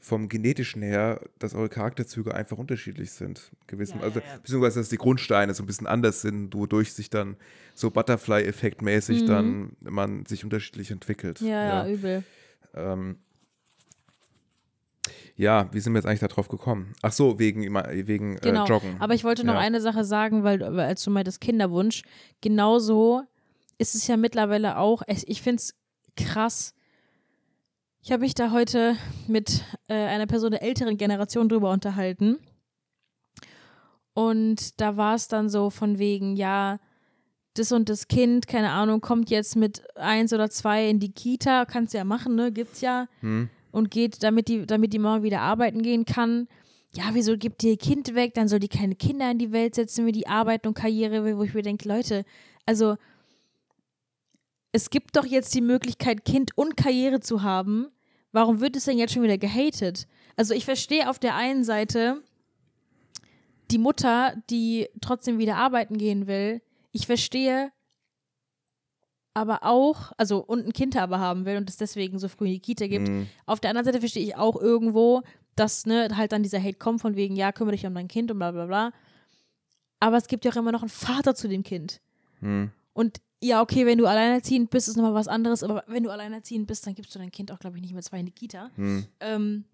vom genetischen her, dass eure Charakterzüge einfach unterschiedlich sind. Gewissem, Ja, also, ja, ja. Beziehungsweise, dass die Grundsteine so ein bisschen anders sind, wodurch sich dann so Butterfly-Effekt-mäßig Mhm. dann man sich unterschiedlich entwickelt. Ja, ja, übel. Ähm, ja, wie sind wir jetzt eigentlich darauf gekommen? Ach so, wegen, wegen Genau. äh, Joggen. Aber ich wollte noch Ja. eine Sache sagen, weil als du meintest Kinderwunsch, genauso ist es ja mittlerweile auch, ich finde es krass. Ich habe mich da heute mit äh, einer Person der älteren Generation drüber unterhalten. Und da war es dann so von wegen, ja, das und das Kind, keine Ahnung, kommt jetzt mit eins oder zwei in die Kita, kannst ja machen, ne? Gibt's ja Hm? Und geht, damit die, damit die Mama wieder arbeiten gehen kann. Ja, wieso gibt ihr Kind weg? Dann soll die keine Kinder in die Welt setzen, wie die arbeiten und Karriere will, wo ich mir denke, Leute, also es gibt doch jetzt die Möglichkeit, Kind und Karriere zu haben. Warum wird es denn jetzt schon wieder gehatet? Also ich verstehe auf der einen Seite die Mutter, die trotzdem wieder arbeiten gehen will. Ich verstehe aber auch, also und ein Kind aber haben will und es deswegen so früh in die Kita gibt. Hm. Auf der anderen Seite verstehe ich auch irgendwo, dass ne, halt dann dieser Hate kommt von wegen, ja, kümmere dich um dein Kind und bla bla bla. Aber es gibt ja auch immer noch einen Vater zu dem Kind. Hm. Und ja, okay, wenn du alleinerziehend bist, ist nochmal was anderes, aber wenn du alleinerziehend bist, dann gibst du dein Kind auch, glaube ich, nicht mehr zwei in die Kita. Hm. Ähm,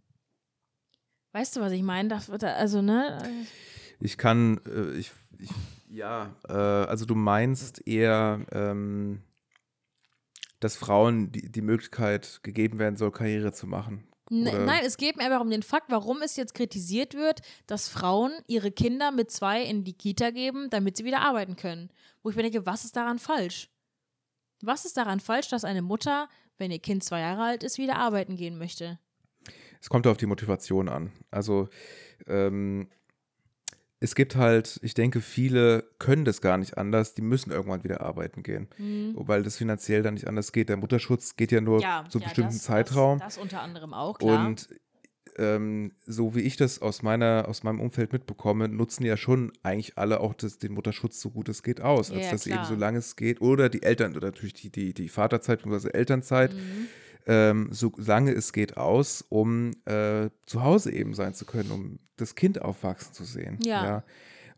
weißt du, was ich meine? Also, ne? Ich kann, äh, ich, ich ja, äh, also du meinst eher, ähm, dass Frauen die, die Möglichkeit gegeben werden soll, Karriere zu machen. N- Oder- Nein, es geht mir einfach um den Fakt, warum es jetzt kritisiert wird, dass Frauen ihre Kinder mit zwei in die Kita geben, damit sie wieder arbeiten können. Wo ich mir denke, was ist daran falsch? Was ist daran falsch, dass eine Mutter, wenn ihr Kind zwei Jahre alt ist, wieder arbeiten gehen möchte? Es kommt auf die Motivation an. Also ähm, es gibt halt, ich denke, viele können das gar nicht anders, die müssen irgendwann wieder arbeiten gehen, Mhm. weil das finanziell dann nicht anders geht. Der Mutterschutz geht ja nur Ja, zu einem ja, bestimmten das, Zeitraum. Das, das unter anderem auch, klar. Und ähm, so wie ich das aus meiner, aus meinem Umfeld mitbekomme, nutzen ja schon eigentlich alle auch das, den Mutterschutz so gut es geht aus, als ja, dass eben so lange es geht oder die Eltern oder natürlich die, die, die Vaterzeit bzw. Elternzeit, Mhm. Ähm, so lange es geht aus, um äh, zu Hause eben sein zu können, um das Kind aufwachsen zu sehen. Ja.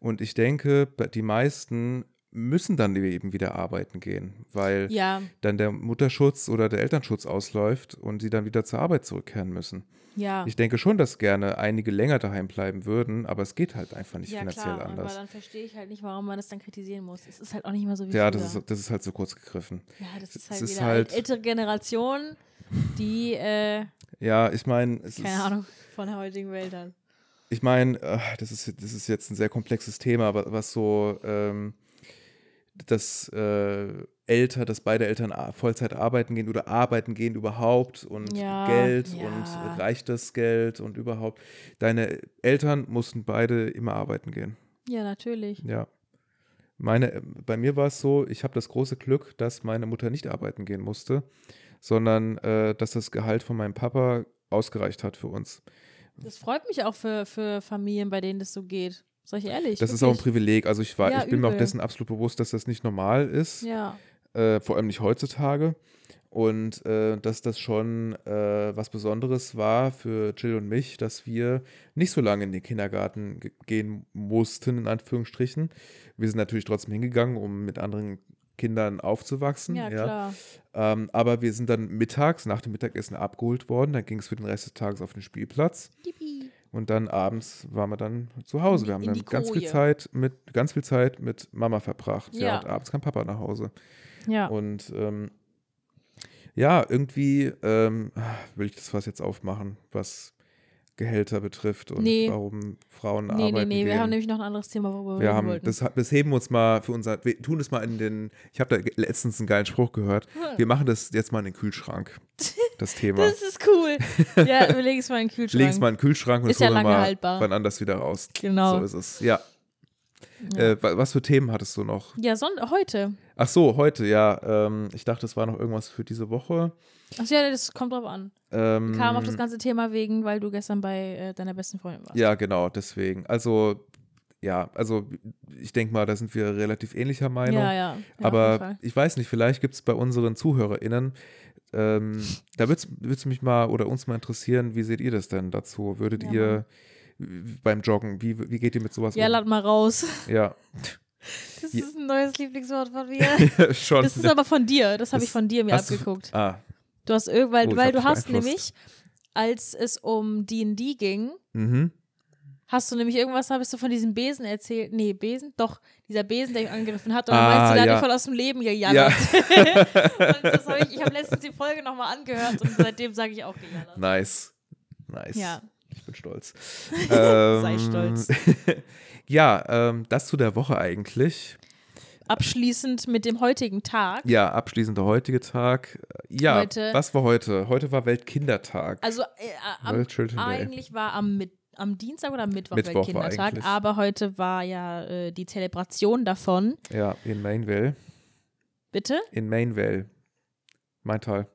Und ich denke, die meisten müssen dann eben wieder arbeiten gehen, weil ja, dann der Mutterschutz oder der Elternschutz ausläuft und sie dann wieder zur Arbeit zurückkehren müssen. ja. Ich denke schon, dass gerne einige länger daheim bleiben würden, aber es geht halt einfach nicht ja, finanziell klar, anders. aber dann verstehe ich halt nicht, warum man das dann kritisieren muss. Es ist halt auch nicht mehr so wie Ja, das ist, das ist halt so kurz gegriffen. ja, das ist es halt ist wieder halt- ältere Generation, die, äh, Ja, ich meine, es ist, keine Ahnung, von der heutigen Welt hat. ich meine, das ist, das ist jetzt ein sehr komplexes Thema, aber was so, ähm, dass äh, Eltern, dass beide Eltern Vollzeit arbeiten gehen oder arbeiten gehen überhaupt und Ja, Geld ja. und reicht das Geld und überhaupt. Deine Eltern mussten beide immer arbeiten gehen. Ja, natürlich. Ja. Meine, bei mir war es so, ich habe das große Glück, dass meine Mutter nicht arbeiten gehen musste, sondern äh, dass das Gehalt von meinem Papa ausgereicht hat für uns. Das freut mich auch für, für Familien, bei denen das so geht. Sag ich ehrlich. Das ist auch ein wirklich. Privileg. Also ich war, Ja, ich bin mir auch übel. dessen absolut bewusst, dass das nicht normal ist, Ja, äh, vor allem nicht heutzutage. Und äh, dass das schon äh, was Besonderes war für Jill und mich, dass wir nicht so lange in den Kindergarten ge- gehen mussten, in Anführungsstrichen. Wir sind natürlich trotzdem hingegangen, um mit anderen Kindern aufzuwachsen. ja, klar. Ähm, aber wir sind dann mittags, nach dem Mittagessen abgeholt worden. Dann ging es für den Rest des Tages auf den Spielplatz. Yippie. Und dann abends waren wir dann zu Hause. Wir haben dann ganz viel. Zeit mit ganz viel Zeit mit Mama verbracht. Ja. Ja. und abends kam Papa nach Hause. Ja. Und ähm, ja, irgendwie ähm, will ich das Fass jetzt aufmachen, was Gehälter betrifft und Nee. warum Frauen Nee, nee, arbeiten nee, gehen. wir haben nämlich noch ein anderes Thema, worüber wir Wir reden haben, wollten. das, das heben wir uns mal für unser, wir tun es mal in den, ich habe da letztens einen geilen Spruch gehört, wir machen das jetzt mal in den Kühlschrank, das Thema. Das ist cool. Ja, wir legen es mal in den Kühlschrank. Legen es mal in den Kühlschrank und Ist das ja holen wir lange mal haltbar. wann anders wieder raus. Genau. So ist es, ja. Ja. Äh, wa- was für Themen hattest du noch? Ja, Son heute. Ach so, heute, ja. Ähm, ich dachte, es war noch irgendwas für diese Woche. Achso, ja, das kommt drauf an. Ähm, Kam auf das ganze Thema wegen, weil du gestern bei äh, deiner besten Freundin warst. Ja, genau, deswegen. Also, ja, also ich denke mal, da sind wir relativ ähnlicher Meinung. ja, ja. ja Aber ich weiß nicht, vielleicht gibt es bei unseren ZuhörerInnen, ähm, da würde es mich mal oder uns mal interessieren, wie seht ihr das denn dazu? Würdet Ja, ihr beim Joggen, wie, wie geht ihr mit sowas Ja, um? lad mal raus. Ja, Das Ja. ist ein neues Lieblingswort von mir. schon. Das ist aber von dir. Das habe ich von dir mir hast du- abgeguckt. ah, Du hast irg- weil, Oh, weil du hast nämlich, als es um D&D ging, mhm. hast du nämlich irgendwas, hast du von diesem Besen erzählt. Nee, Besen? Doch, dieser Besen, der ihn angegriffen hat. Und dann Ah, meinst du, der ja. hat dich voll aus dem Leben Ja, gejallert. und das hab ich ich habe letztens die Folge nochmal angehört und seitdem sage ich auch gejallert. nice. Nice. Ja. Ich bin stolz. Sei Ähm, stolz. ja, ähm, das zu der Woche eigentlich. Abschließend mit dem heutigen Tag. Ja, abschließend der heutige Tag. Ja, Heute- was war heute? Heute war Weltkindertag. Also äh, am, Children Day. eigentlich war am, Mit am Dienstag oder am Mittwoch, Mittwoch Weltkindertag, aber heute war ja äh, die Zelebration davon. Ja, in Mainville. Bitte? In Mainville. Mein Teil.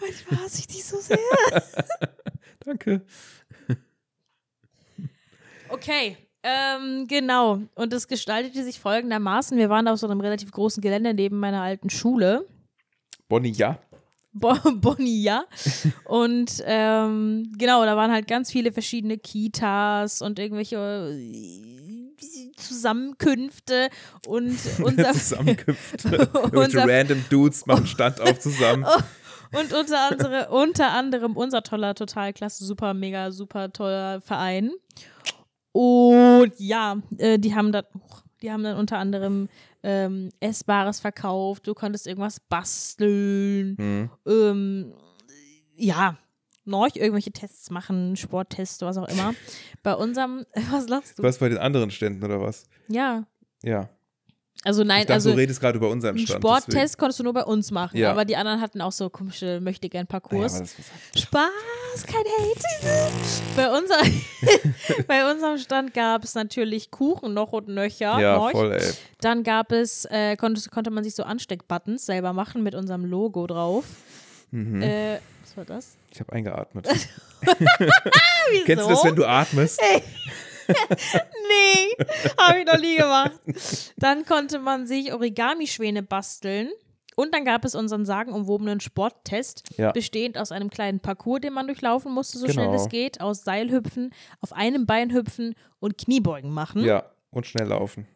Manchmal hasse ich die so sehr. Danke. Okay, ähm, genau. Und es gestaltete sich folgendermaßen. Wir waren auf so einem relativ großen Gelände neben meiner alten Schule. Bonnie, ja. Bo Bonilla. Und ähm, genau, da waren halt ganz viele verschiedene Kitas und irgendwelche äh, Zusammenkünfte und unser Zusammenkünfte. Irgendwelche Unser- random Dudes machen Stand auf zusammen. und unter, andere, unter anderem unser toller, total klasse, super, mega, super toller Verein. Und ja, äh, die haben dann, die haben dann unter anderem ähm, Essbares verkauft. Du konntest irgendwas basteln. Hm. Ähm, ja, noch irgendwelche Tests machen, Sporttests, was auch immer. Bei unserem, was lachst du? Was bei den anderen Ständen oder was? Ja. Ja. Also nein, ich dachte, also du redest gerade über unseren Stand. Sporttest konntest du nur bei uns machen, Ja. aber die anderen hatten auch so komische möchte gern deswegen. Ja, Parcours. das was Spaß, kein Hate. bei, unser, bei unserem Stand gab es natürlich Kuchen noch und nöcher. ja, noch. voll, ey. Dann gab es, äh, konnte, konnte man sich so Ansteckbuttons selber machen mit unserem Logo drauf. Mhm. Äh, was war das? Ich habe eingeatmet. Kennst du das, wenn du atmest? Nee, habe ich noch nie gemacht. Dann konnte man sich Origami-Schwäne basteln. Und dann gab es unseren sagenumwobenen Sporttest, Ja. bestehend aus einem kleinen Parcours, den man durchlaufen musste, so schnell Genau. es geht, aus Seilhüpfen, auf einem Bein hüpfen und Kniebeugen machen. Ja, und schnell laufen.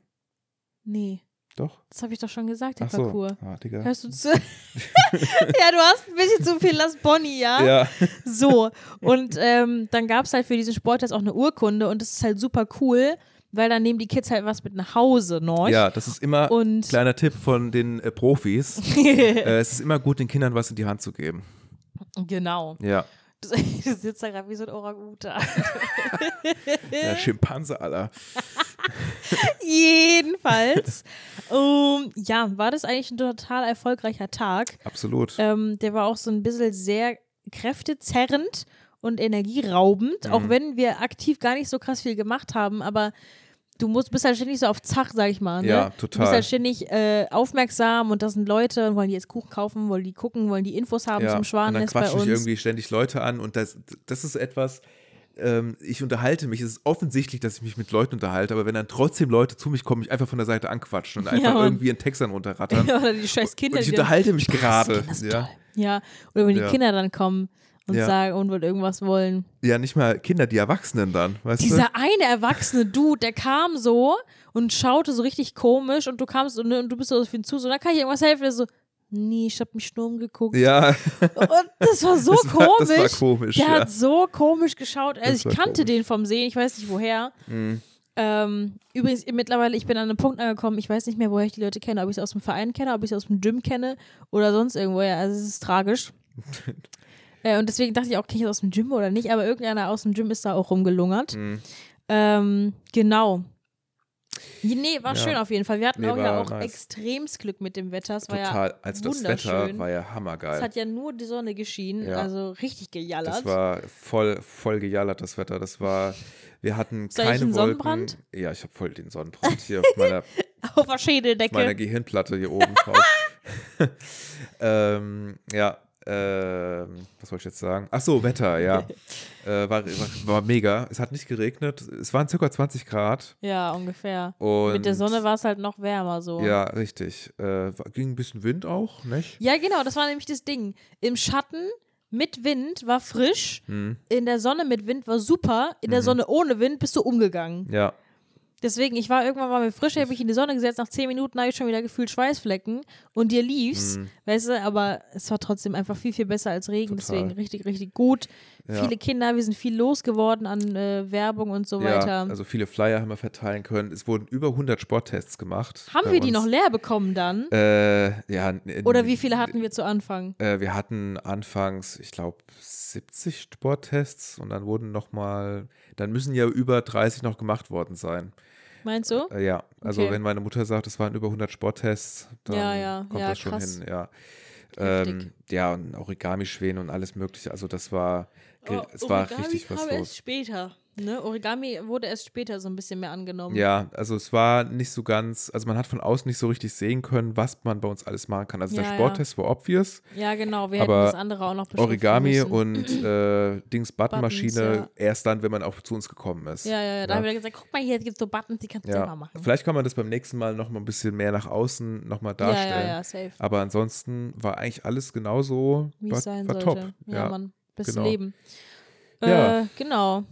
Nee, Doch? das habe ich doch schon gesagt, der Ach so. Parcours. Ah, Digga. Hörst du zu? ja, du hast ein bisschen zu viel Las Bonnie, ja? Ja. So, und ähm, dann gab es halt für diesen Sporttest auch eine Urkunde und das ist halt super cool, weil dann nehmen die Kids halt was mit nach Hause, noch. ja, das ist immer Und kleiner Tipp von den äh, Profis. äh, es ist immer gut, den Kindern was in die Hand zu geben. genau. Ja. Du, du sitzt da gerade wie so ein Orang-Utan. ja Schimpanse, Alter. Jedenfalls, ähm, ja, war das eigentlich ein total erfolgreicher Tag. Absolut. Ähm, der war auch so ein bisschen sehr kräftezerrend und energieraubend, Mhm. auch wenn wir aktiv gar nicht so krass viel gemacht haben, aber du musst, bist halt ständig so auf Zach, sag ich mal. Ne? Ja, Du bist total. halt ständig äh, aufmerksam und da sind Leute und wollen die jetzt Kuchen kaufen, wollen die gucken, wollen die Infos haben ja. zum und dann Schwanennest bei quatschen uns. dich irgendwie ständig Leute an und das, das ist etwas, ähm, ich unterhalte mich. Es ist offensichtlich, dass ich mich mit Leuten unterhalte, aber wenn dann trotzdem Leute zu mich kommen, mich einfach von der Seite anquatschen und einfach Mann. irgendwie einen Text dann runterrattern. Oder die scheiß Kinder, und ich unterhalte mich gerade. Ja. Ja, oder wenn die Ja. Kinder dann kommen und Ja. sagen und wollen irgendwas wollen. ja, nicht mal Kinder, die Erwachsenen dann, weißt du? Dieser eine erwachsene Dude, der kam so und schaute so richtig komisch und du kamst und, und du bist so auf ihn zu, so, da kann ich irgendwas helfen. Der so, nee, ich hab mich nur umgeguckt. Ja, Und das war so das war, komisch. das war komisch. der ja. hat so komisch geschaut. Also ich kannte komisch. den vom Sehen, ich weiß nicht woher. Mhm. Ähm, übrigens, mittlerweile, ich bin an einem Punkt angekommen, ich weiß nicht mehr, woher ich die Leute kenne, ob ich sie aus dem Verein kenne, ob ich sie aus dem Gym kenne oder sonst irgendwoher. Also es ist tragisch. äh, und deswegen dachte ich auch, kenne ich das aus dem Gym oder nicht, aber irgendeiner aus dem Gym ist da auch rumgelungert. Mhm. Ähm, genau. Nee, war Ja. schön auf jeden Fall. Wir hatten Nee, auch ja auch nice. extremst Glück mit dem Wetter. Es war ja Total. Also das Wetter war ja es hammergeil. hat ja nur die Sonne geschienen, Ja. also richtig gejallert. Das war voll, voll gejallert, das Wetter. Das war, wir hatten Soll ich keine einen Wolken. Sonnenbrand? Ja, ich habe voll den Sonnenbrand hier auf meiner, Auf der Schädeldecke. meiner Gehirnplatte hier oben drauf. ähm, ja, ähm, was wollte ich jetzt sagen? Ach so, Wetter, ja. äh, war, war, war mega. Es hat nicht geregnet. Es waren circa 20 Grad. ja, ungefähr. Und Mit der Sonne war es halt noch wärmer so. Ja, richtig. Äh, ging ein bisschen Wind auch, nicht? Ja, genau, das war nämlich das Ding. Im Schatten mit Wind war frisch, Hm, in der Sonne mit Wind war super, in der Mhm. Sonne ohne Wind bist du umgegangen. ja. Deswegen, ich war irgendwann mal mit frisch, habe ich in die Sonne gesetzt, nach zehn Minuten habe ich schon wieder gefühlt Schweißflecken und dir lief's, hm, weißt du, aber es war trotzdem einfach viel, viel besser als Regen, Total. deswegen richtig, richtig gut. Ja. Viele Kinder, wir sind viel losgeworden an äh, Werbung und so Ja, weiter. also viele Flyer haben wir verteilen können. Es wurden über 100 Sporttests gemacht. Haben wir die uns. noch leer bekommen dann? Äh, ja. Oder wie viele hatten wir zu Anfang? Äh, wir hatten anfangs, ich glaube, 70 Sporttests und dann wurden noch mal, dann müssen ja über 30 noch gemacht worden sein. Meinst du? Äh, ja, also Okay. wenn meine Mutter sagt, es waren über 100 Sporttests, dann Ja, ja, kommt ja, das schon krass. hin, ja. Ähm, ja, und Origami-Schwänen und alles mögliche. Also das war, Oh, es war richtig was los. erst später. Ne? Origami wurde erst später so ein bisschen mehr angenommen. Ja, also es war nicht so ganz, also man hat von außen nicht so richtig sehen können, was man bei uns alles machen kann. Also Ja, der ja. Sporttest war obvious, Ja, genau. Wir Aber hätten das andere auch noch Origami müssen. und äh, Dings Buttonmaschine Buttons, ja. erst dann, wenn man auch zu uns gekommen ist. Ja, ja, ja. Da haben wir gesagt, guck mal, hier gibt es so Buttons, die kannst du selber Ja, machen. vielleicht kann man das beim nächsten Mal noch mal ein bisschen mehr nach außen noch mal Ja, darstellen. ja, ja, safe. Aber ansonsten war eigentlich alles genauso, Wie war, es sein war sollte. top. Ja, Ja, Mann. Beste genau. Leben. Ja. Äh, genau.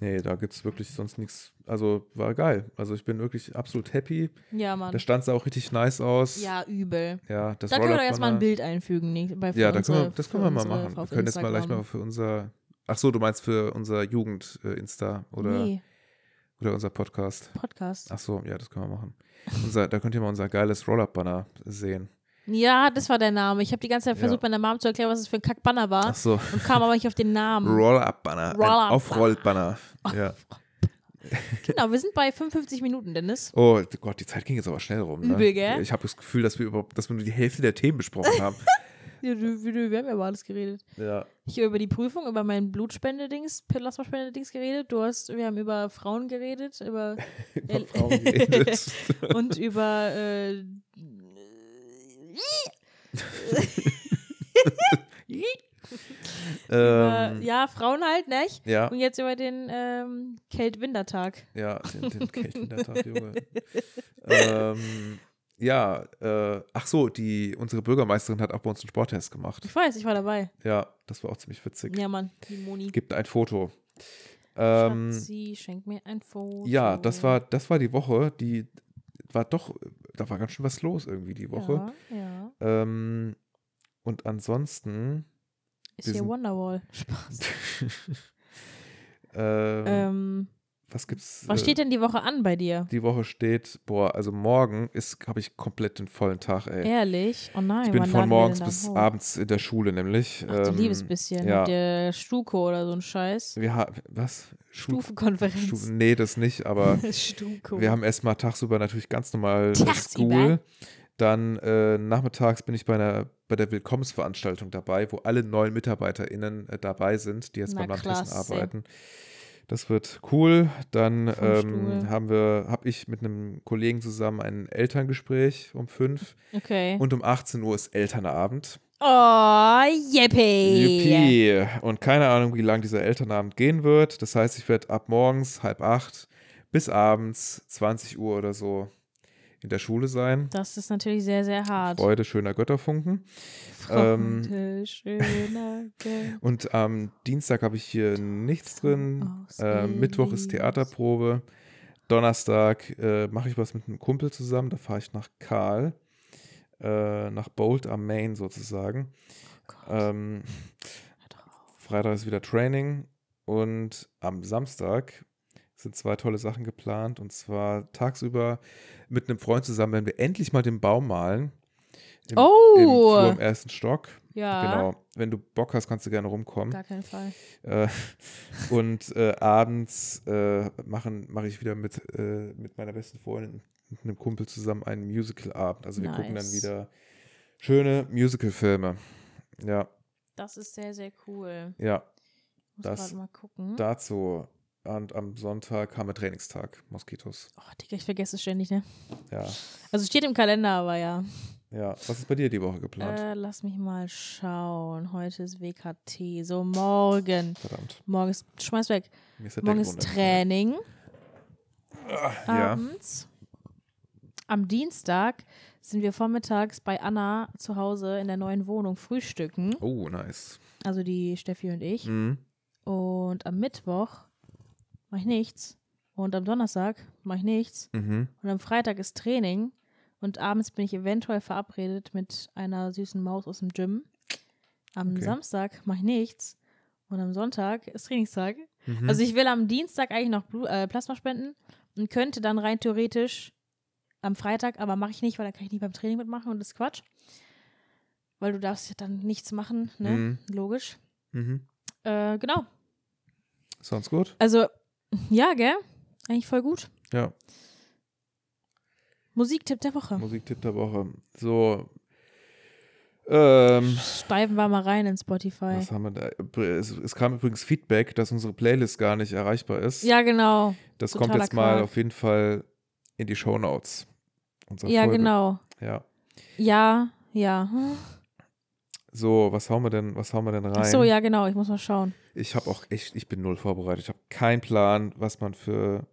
Nee, da gibt es wirklich sonst nichts. Also war geil. Also ich bin wirklich absolut happy. Ja, Mann. Der Stand sah auch richtig nice aus. Ja, übel. Ja, das Da können wir doch jetzt mal ein Bild einfügen. nee, Bei Ja, da können wir, das können wir mal machen. Wir können jetzt mal gleich mal für unser. Ach so, du meinst für unser Jugend-Insta oder, Nee, oder unser Podcast. Podcast. Ach so, ja, das können wir machen. Unser, da könnt ihr mal unser geiles Roll-Up-Banner sehen. Ja, das war der Name. Ich habe die ganze Zeit Ja. versucht, meiner Mom zu erklären, was es für ein Kackbanner war Ach so. und kam aber nicht auf den Namen. Roll-Up-Banner. Roll-Up-Banner. Aufrollbanner. Ja. Genau, wir sind bei 55 Minuten, Dennis. Oh Gott, die Zeit ging jetzt aber schnell rum. Ne? Übel, gell? Ich habe das Gefühl, dass wir überhaupt, dass wir nur die Hälfte der Themen besprochen haben. Ja, wir wir haben ja über alles geredet. ja. Ich habe über die Prüfung, über mein Blutspende-Dings, Plasmaspende-Dings geredet. Du hast, wir haben über Frauen geredet, über Über Frauen geredet. und über äh, über, ähm, ja, Frauen halt, nicht? ja, Und jetzt über den ähm, Kelt-Wintertag. ja, den, den Kelchendertag, Junge. ähm, ja, äh, ach so, die, unsere Bürgermeisterin hat auch bei uns einen Sporttest gemacht. Ich weiß, ich war dabei. Ja, das war auch ziemlich witzig. Ja, Mann, die Moni. Gibt ein Foto. Ähm, Schatzi, schenk mir ein Foto. ja, das war, das war die Woche, die war doch, da war ganz schön was los irgendwie die Woche. Ja, ja. Ähm, und ansonsten, Ist hier Wonderwall. Spaß. ähm, Ähm, was gibt's? was äh, steht denn die Woche an bei dir? Die Woche steht, boah, also morgen ist, habe ich komplett den vollen Tag, ey. Ehrlich? Oh nein, ich bin von morgens bis abends in der Schule nämlich. Ach, du Ähm, liebes bisschen. ja. Mit der Stuko oder so ein Scheiß. Wir haben, was? Stufenkonferenz. Stufen, nee, das nicht, aber Stuko. wir haben erstmal tagsüber natürlich ganz normal Tagsüber? School. Dann äh, nachmittags bin ich bei, einer, bei der Willkommensveranstaltung dabei, wo alle neuen MitarbeiterInnen äh, dabei sind, die jetzt Na, beim Land Hessen klasse. Das wird cool. Dann ähm, haben wir, habe ich mit einem Kollegen zusammen ein Elterngespräch um fünf Okay. und um 18 Uhr ist Elternabend. oh, yippie. Juppie. Und keine Ahnung, wie lang dieser Elternabend gehen wird. Das heißt, ich werde ab morgens halb acht bis abends 20 Uhr oder so in der Schule sein. Das ist natürlich sehr, sehr hart. Freude schöner Götterfunken. ähm, Freude, schöner Geld. Und am Dienstag habe ich hier nichts drin. Äh, Mittwoch ist. Theaterprobe. Donnerstag äh, mache ich was mit einem Kumpel zusammen. Da fahre ich nach Karl. Äh, nach Bolt am Main sozusagen. Oh Ähm. Freitag ist wieder Training. Und am Samstag sind zwei tolle Sachen geplant. Und zwar tagsüber mit einem Freund zusammen, wenn wir endlich mal den Baum malen. Im, Oh! Im Flur im ersten Stock. Ja, Genau. Wenn du Bock hast, kannst du gerne rumkommen. gar keinen Fall. Äh, und äh, abends äh, machen mache ich wieder mit, äh, mit meiner besten Freundin und einem Kumpel zusammen einen Musical-Abend. Also wir gucken dann Nice. wieder schöne Musical-Filme. Ja, Das ist sehr, sehr cool. ja, Muss Das- mal gucken. dazu. Und am Sonntag haben wir Trainingstag, Moskitos. Oh, Digga, ich vergesse es ständig, ne? Ja, Also steht im Kalender, aber ja. ja. Was ist bei dir die Woche geplant? Äh, lass mich mal schauen. Heute ist WKT. So, morgen. Verdammt, Morgen ist, schmeiß weg. ist Morgen ist. Training. Ja, Abends. Am Dienstag sind wir vormittags bei Anna zu Hause in der neuen Wohnung frühstücken. oh, nice. Also die Steffi und ich. Mhm. Und am Mittwoch mache ich nichts. Und am Donnerstag mache ich nichts. Mhm. Und am Freitag ist Training. Und abends bin ich eventuell verabredet mit einer süßen Maus aus dem Gym. Am Okay. Samstag mache ich nichts. Und am Sonntag ist Trainingstag. Mhm. Also ich will am Dienstag eigentlich noch Blu äh, Plasma spenden und könnte dann rein theoretisch am Freitag, aber mache ich nicht, weil da kann ich nicht beim Training mitmachen und das ist Quatsch. Weil du darfst ja dann nichts machen, ne? Mhm. Logisch. mhm. Äh, genau. Sounds gut? Also, ja, gell? Eigentlich voll gut. Ja. Musiktipp der Woche. Musiktipp der Woche. So. Ähm, Steifen wir mal rein in Spotify. was haben wir da? Es, es kam übrigens Feedback, dass unsere Playlist gar nicht erreichbar ist. Ja, genau. das kommt totaler jetzt mal Quark. auf jeden Fall in die Shownotes. Ja, Folge. genau. Ja. Ja, ja. Hm. So, was hauen wir denn, was hauen wir denn rein? Ach so, ja, genau. Ich muss mal schauen. Ich habe auch echt, ich bin null vorbereitet. Ich habe keinen Plan, was man für,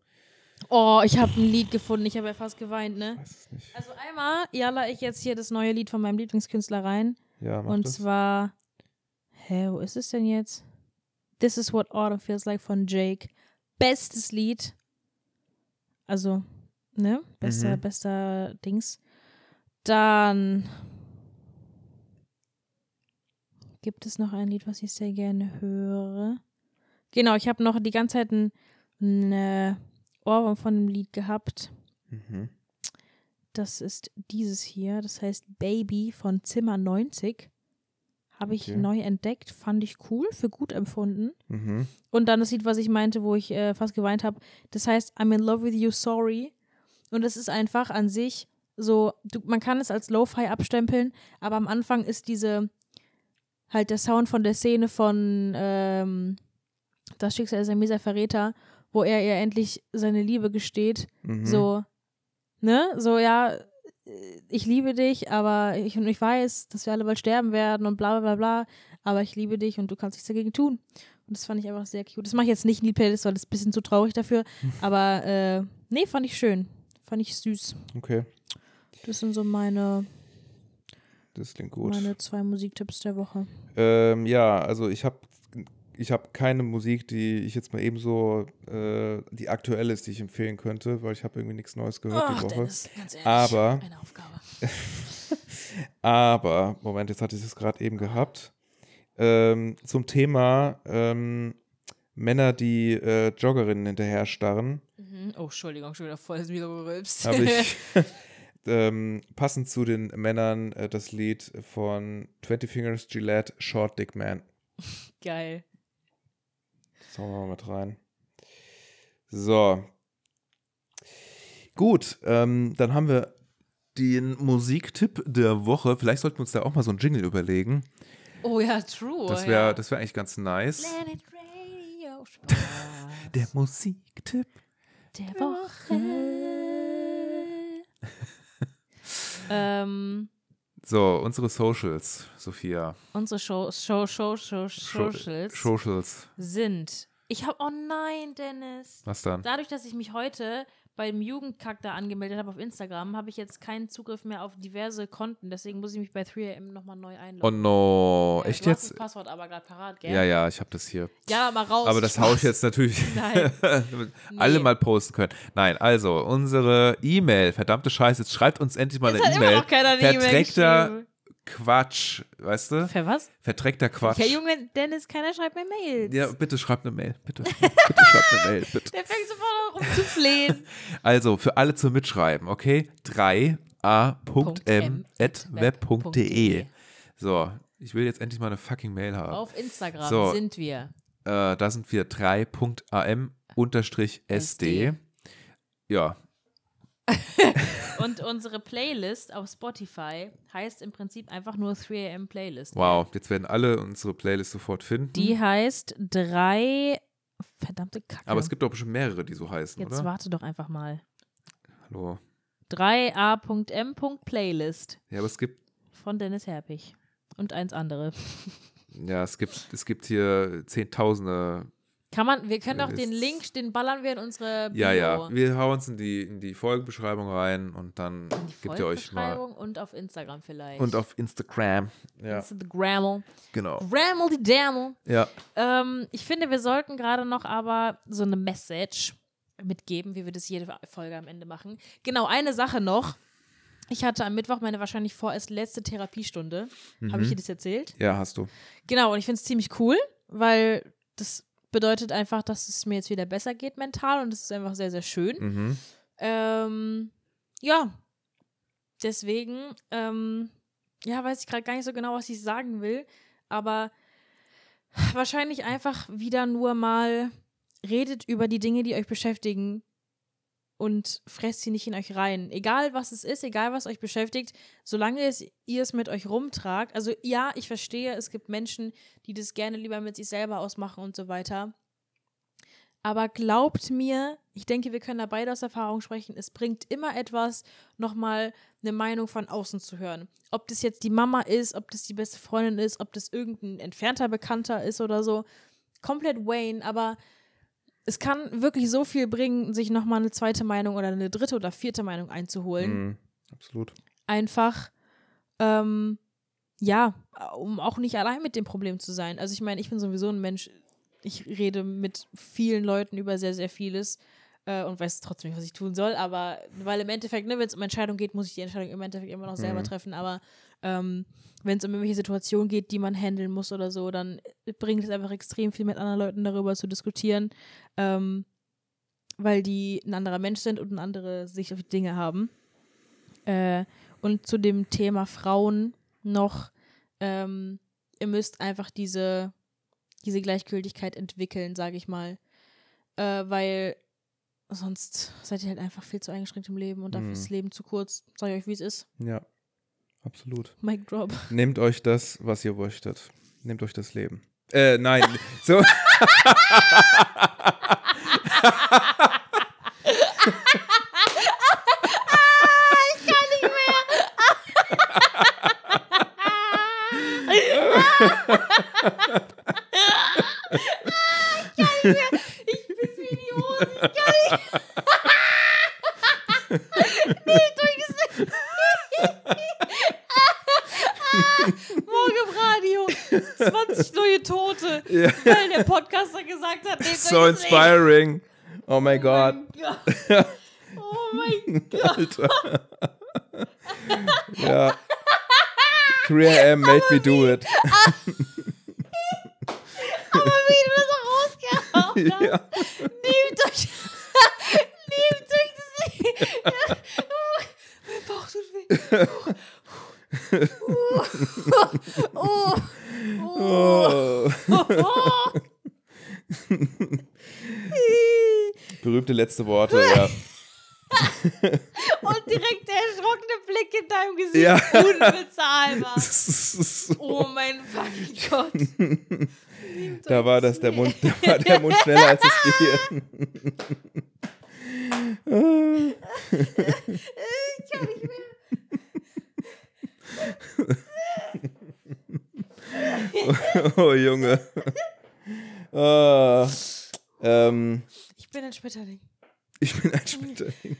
Oh, ich habe ein Lied gefunden. Ich habe ja fast geweint, ne? weiß es nicht. Also einmal jalla ich jetzt hier das neue Lied von meinem Lieblingskünstler rein. Ja, mach und das. zwar, hä, wo ist es denn jetzt? This is what autumn feels like von Jake. Bestes Lied. Also, ne? Bester, Mhm. bester Dings. Dann gibt es noch ein Lied, was ich sehr gerne höre. Genau, ich habe noch die ganze Zeit ein, ein äh, Ohrwurm von einem Lied gehabt. Mhm. das ist dieses hier, das heißt Baby von Zimmer 90. Habe ich Okay. neu entdeckt, fand ich cool, für gut empfunden. Mhm. Und dann das Lied, was ich meinte, wo ich äh, fast geweint habe, das heißt I'm in love with you, sorry. Und es ist einfach an sich so, du, man kann es als Lo-Fi abstempeln, aber am Anfang ist diese, halt der Sound von der Szene von ähm, Das Schicksal ist ein mieser Verräter, wo er ihr endlich seine Liebe gesteht. Mhm. So, ne? So, ja, ich liebe dich, aber ich, und ich weiß, dass wir alle bald sterben werden und bla bla bla bla, aber ich liebe dich und du kannst nichts dagegen tun. Und das fand ich einfach sehr cute. Das mache ich jetzt nicht in die Playlist, weil das ist ein bisschen zu traurig dafür. Aber äh, nee, fand ich schön. Fand ich süß. Okay, Das sind so meine, das klingt gut. meine zwei Musiktipps der Woche. Ähm, ja, also ich habe ich hab keine Musik, die ich jetzt mal ebenso, äh, die aktuell ist, die ich empfehlen könnte, weil ich habe irgendwie nichts Neues gehört die Woche. Dennis, ganz ehrlich. Aber- Eine Aufgabe. Aber, Moment, jetzt hatte ich es gerade eben gehabt. Ähm, zum Thema ähm, Männer, die äh, Joggerinnen hinterher starren, Mhm. Oh, Entschuldigung, schon wieder voll wieder gerülpst. habe ich ähm, passend zu den Männern äh, das Lied von 20 Fingers Gillette, Short Dick Man. Geil. Das hauen wir mal mit rein. So. Gut, ähm, dann haben wir den Musiktipp der Woche. Vielleicht sollten wir uns da auch mal so einen Jingle überlegen. Oh ja, true. Das ja. wäre das wär eigentlich ganz nice. Der Musiktipp. der Woche. ähm, So, unsere Socials, Sophia. unsere Show, Show, Show, Show, Socials Socials. sind. Ich habe, oh nein, Dennis. Was dann? Dadurch, dass ich mich heute beim Jugendkack da angemeldet habe auf Instagram, habe ich jetzt keinen Zugriff mehr auf diverse Konten. Deswegen muss ich mich bei 3am nochmal neu Oh einloggen. no, Ja, echt jetzt? das Passwort aber gerade parat, gell? Ja, ja, ich habe das hier. Ja, mal raus. Aber das haue ich jetzt natürlich Nein. alle Nee. mal posten können. Nein, also unsere E-Mail, verdammte Scheiße, jetzt schreibt uns endlich mal Jetzt eine E-Mail. E-Mail Verträgter geschrieben. Quatsch, weißt du? Für was? Verträgter Quatsch. Ja, Junge, Dennis, keiner schreibt mehr Mails. Ja, bitte schreibt eine Mail. Bitte, bitte schreibt eine Mail. Bitte. Der fängt sofort an rumzuflehen. Also, für alle zum Mitschreiben, okay? 3a.m.web.de. So, ich will jetzt endlich mal eine fucking Mail haben. Auf Instagram So. sind wir. Äh, da sind wir 3.am-sd. Ja, Und unsere Playlist auf Spotify heißt im Prinzip einfach nur 3am Playlist. wow. Jetzt werden alle unsere Playlists sofort finden. Die heißt drei. Verdammte Kacke. Aber es gibt doch bestimmt mehrere, die so heißen, Jetzt oder? warte doch einfach mal. Hallo. 3a.m.playlist Ja, aber es gibt, von Dennis Herpich. Und eins andere. ja, es gibt, es gibt hier Zehntausende. Kann man, wir können doch den. Link, den ballern wir in unsere Bio. Ja, ja. Wir hauen es in die, in die Folgenbeschreibung rein und dann gebt ihr euch mal. Und auf Instagram vielleicht. Und auf Instagram. Ja, Instagram. genau. Grammel die Dammel. Ja. Ähm, ich finde, wir sollten gerade noch aber so eine Message mitgeben, wie wir das jede Folge am Ende machen. Genau, eine Sache noch. Ich hatte am Mittwoch meine wahrscheinlich vorerst letzte Therapiestunde. Habe ich dir das erzählt? Ja, hast du. Genau, und ich finde es ziemlich cool, weil das bedeutet einfach, dass es mir jetzt wieder besser geht mental und das ist einfach sehr, sehr schön. Mhm. Ähm, ja, deswegen, ähm, ja, weiß ich gerade gar nicht so genau, was ich sagen will, aber wahrscheinlich einfach wieder nur mal redet über die Dinge, die euch beschäftigen und fresst sie nicht in euch rein. Egal was es ist, egal was euch beschäftigt, solange es, ihr es mit euch rumtragt. Also ja, ich verstehe, es gibt Menschen, die das gerne lieber mit sich selber ausmachen und so weiter. Aber glaubt mir, ich denke, wir können da beide aus Erfahrung sprechen, es bringt immer etwas, nochmal eine Meinung von außen zu hören. Ob das jetzt die Mama ist, ob das die beste Freundin ist, ob das irgendein entfernter Bekannter ist oder so. Komplett Wayne, aber es kann wirklich so viel bringen, sich nochmal eine zweite Meinung oder eine dritte oder vierte Meinung einzuholen Mhm. Absolut. einfach, ähm, ja, um auch nicht allein mit dem Problem zu sein. Also ich meine, ich bin sowieso ein Mensch, ich rede mit vielen Leuten über sehr, sehr vieles äh, und weiß trotzdem nicht, was ich tun soll, aber weil im Endeffekt, ne, wenn es um Entscheidungen geht, muss ich die Entscheidung im Endeffekt immer noch selber Mhm. treffen, aber ähm, wenn es um irgendwelche Situationen geht, die man handeln muss oder so, dann bringt es einfach extrem viel mit anderen Leuten darüber zu diskutieren, ähm, weil die ein anderer Mensch sind und eine andere Sicht auf die Dinge haben. Äh, und zu dem Thema Frauen noch, ähm, ihr müsst einfach diese, diese Gleichgültigkeit entwickeln, sage ich mal. Äh, weil sonst seid ihr halt einfach viel zu eingeschränkt im Leben und dafür Mhm. ist das Leben zu kurz. Sag ich euch, wie es ist. Ja, absolut. Mic drop. Nehmt euch das, was ihr möchtet. Nehmt euch das Leben. Äh, nein. so. Ich piss mir in die Hose. Ich kann nicht. Nehmt euch das nicht. Morgen im Radio. 20 neue Tote. Ja. Weil der Podcaster gesagt hat, nehmt so euch das nicht. inspiring. Oh my God. Oh mein Gott. Ja. 3am made me do it. Aber wie du das auch rausgehauen hast. ja. Nehmt euch. Nehmt euch das nicht. Mein Bauch tut weh. Oh. Oh. Oh. Berühmte letzte Worte, ja. Und direkt der erschrockene Blick in deinem Gesicht. Ja. Unbezahlbar. Oh mein fucking Gott. Da war das der Mund, da war der Mund schneller als das Gehirn. Ich kann nicht mehr. Oh Junge. Ah, ähm, Ich bin ein Schmetterling. ich bin ein Schmetterling.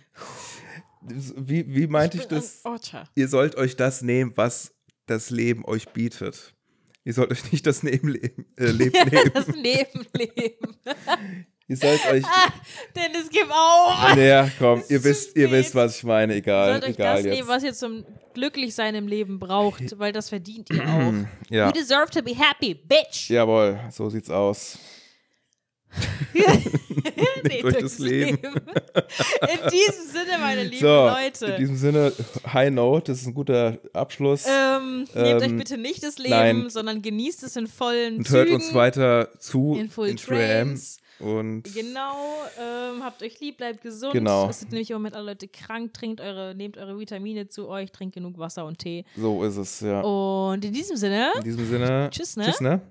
Wie, wie meinte ich bin das? Ihr sollt euch das nehmen, was das Leben euch bietet. Ihr sollt euch nicht das Leben leben. Äh, Leben nehmen. Das Leben leben. Ihr sollt euch. Dennis, gib auf. Naja, komm, ihr wisst, ihr wisst, was ich meine. Ihr Egal, sollt euch egal das jetzt. nehmen, was ihr zum Glücklichsein im Leben braucht, weil das verdient ihr auch. ja, You deserve to be happy, bitch. jawohl, so sieht's aus. Euch euch das Leben. In diesem Sinne, meine lieben So, Leute. in diesem Sinne, High Note, das ist ein guter Abschluss. Ähm, nehmt euch Ähm, bitte nicht das Leben, nein. sondern genießt es in vollen und Zügen. hört uns weiter zu in Full 3am. Trains. Und Genau, ähm, habt euch lieb, bleibt gesund. Genau. Es sind nämlich im Moment alle Leute krank. Trinkt eure, nehmt eure Vitamine zu euch, trinkt genug Wasser und Tee. so ist es, ja. Und in diesem Sinne, In diesem Sinne, Tschüss, ne? Tschüss, ne?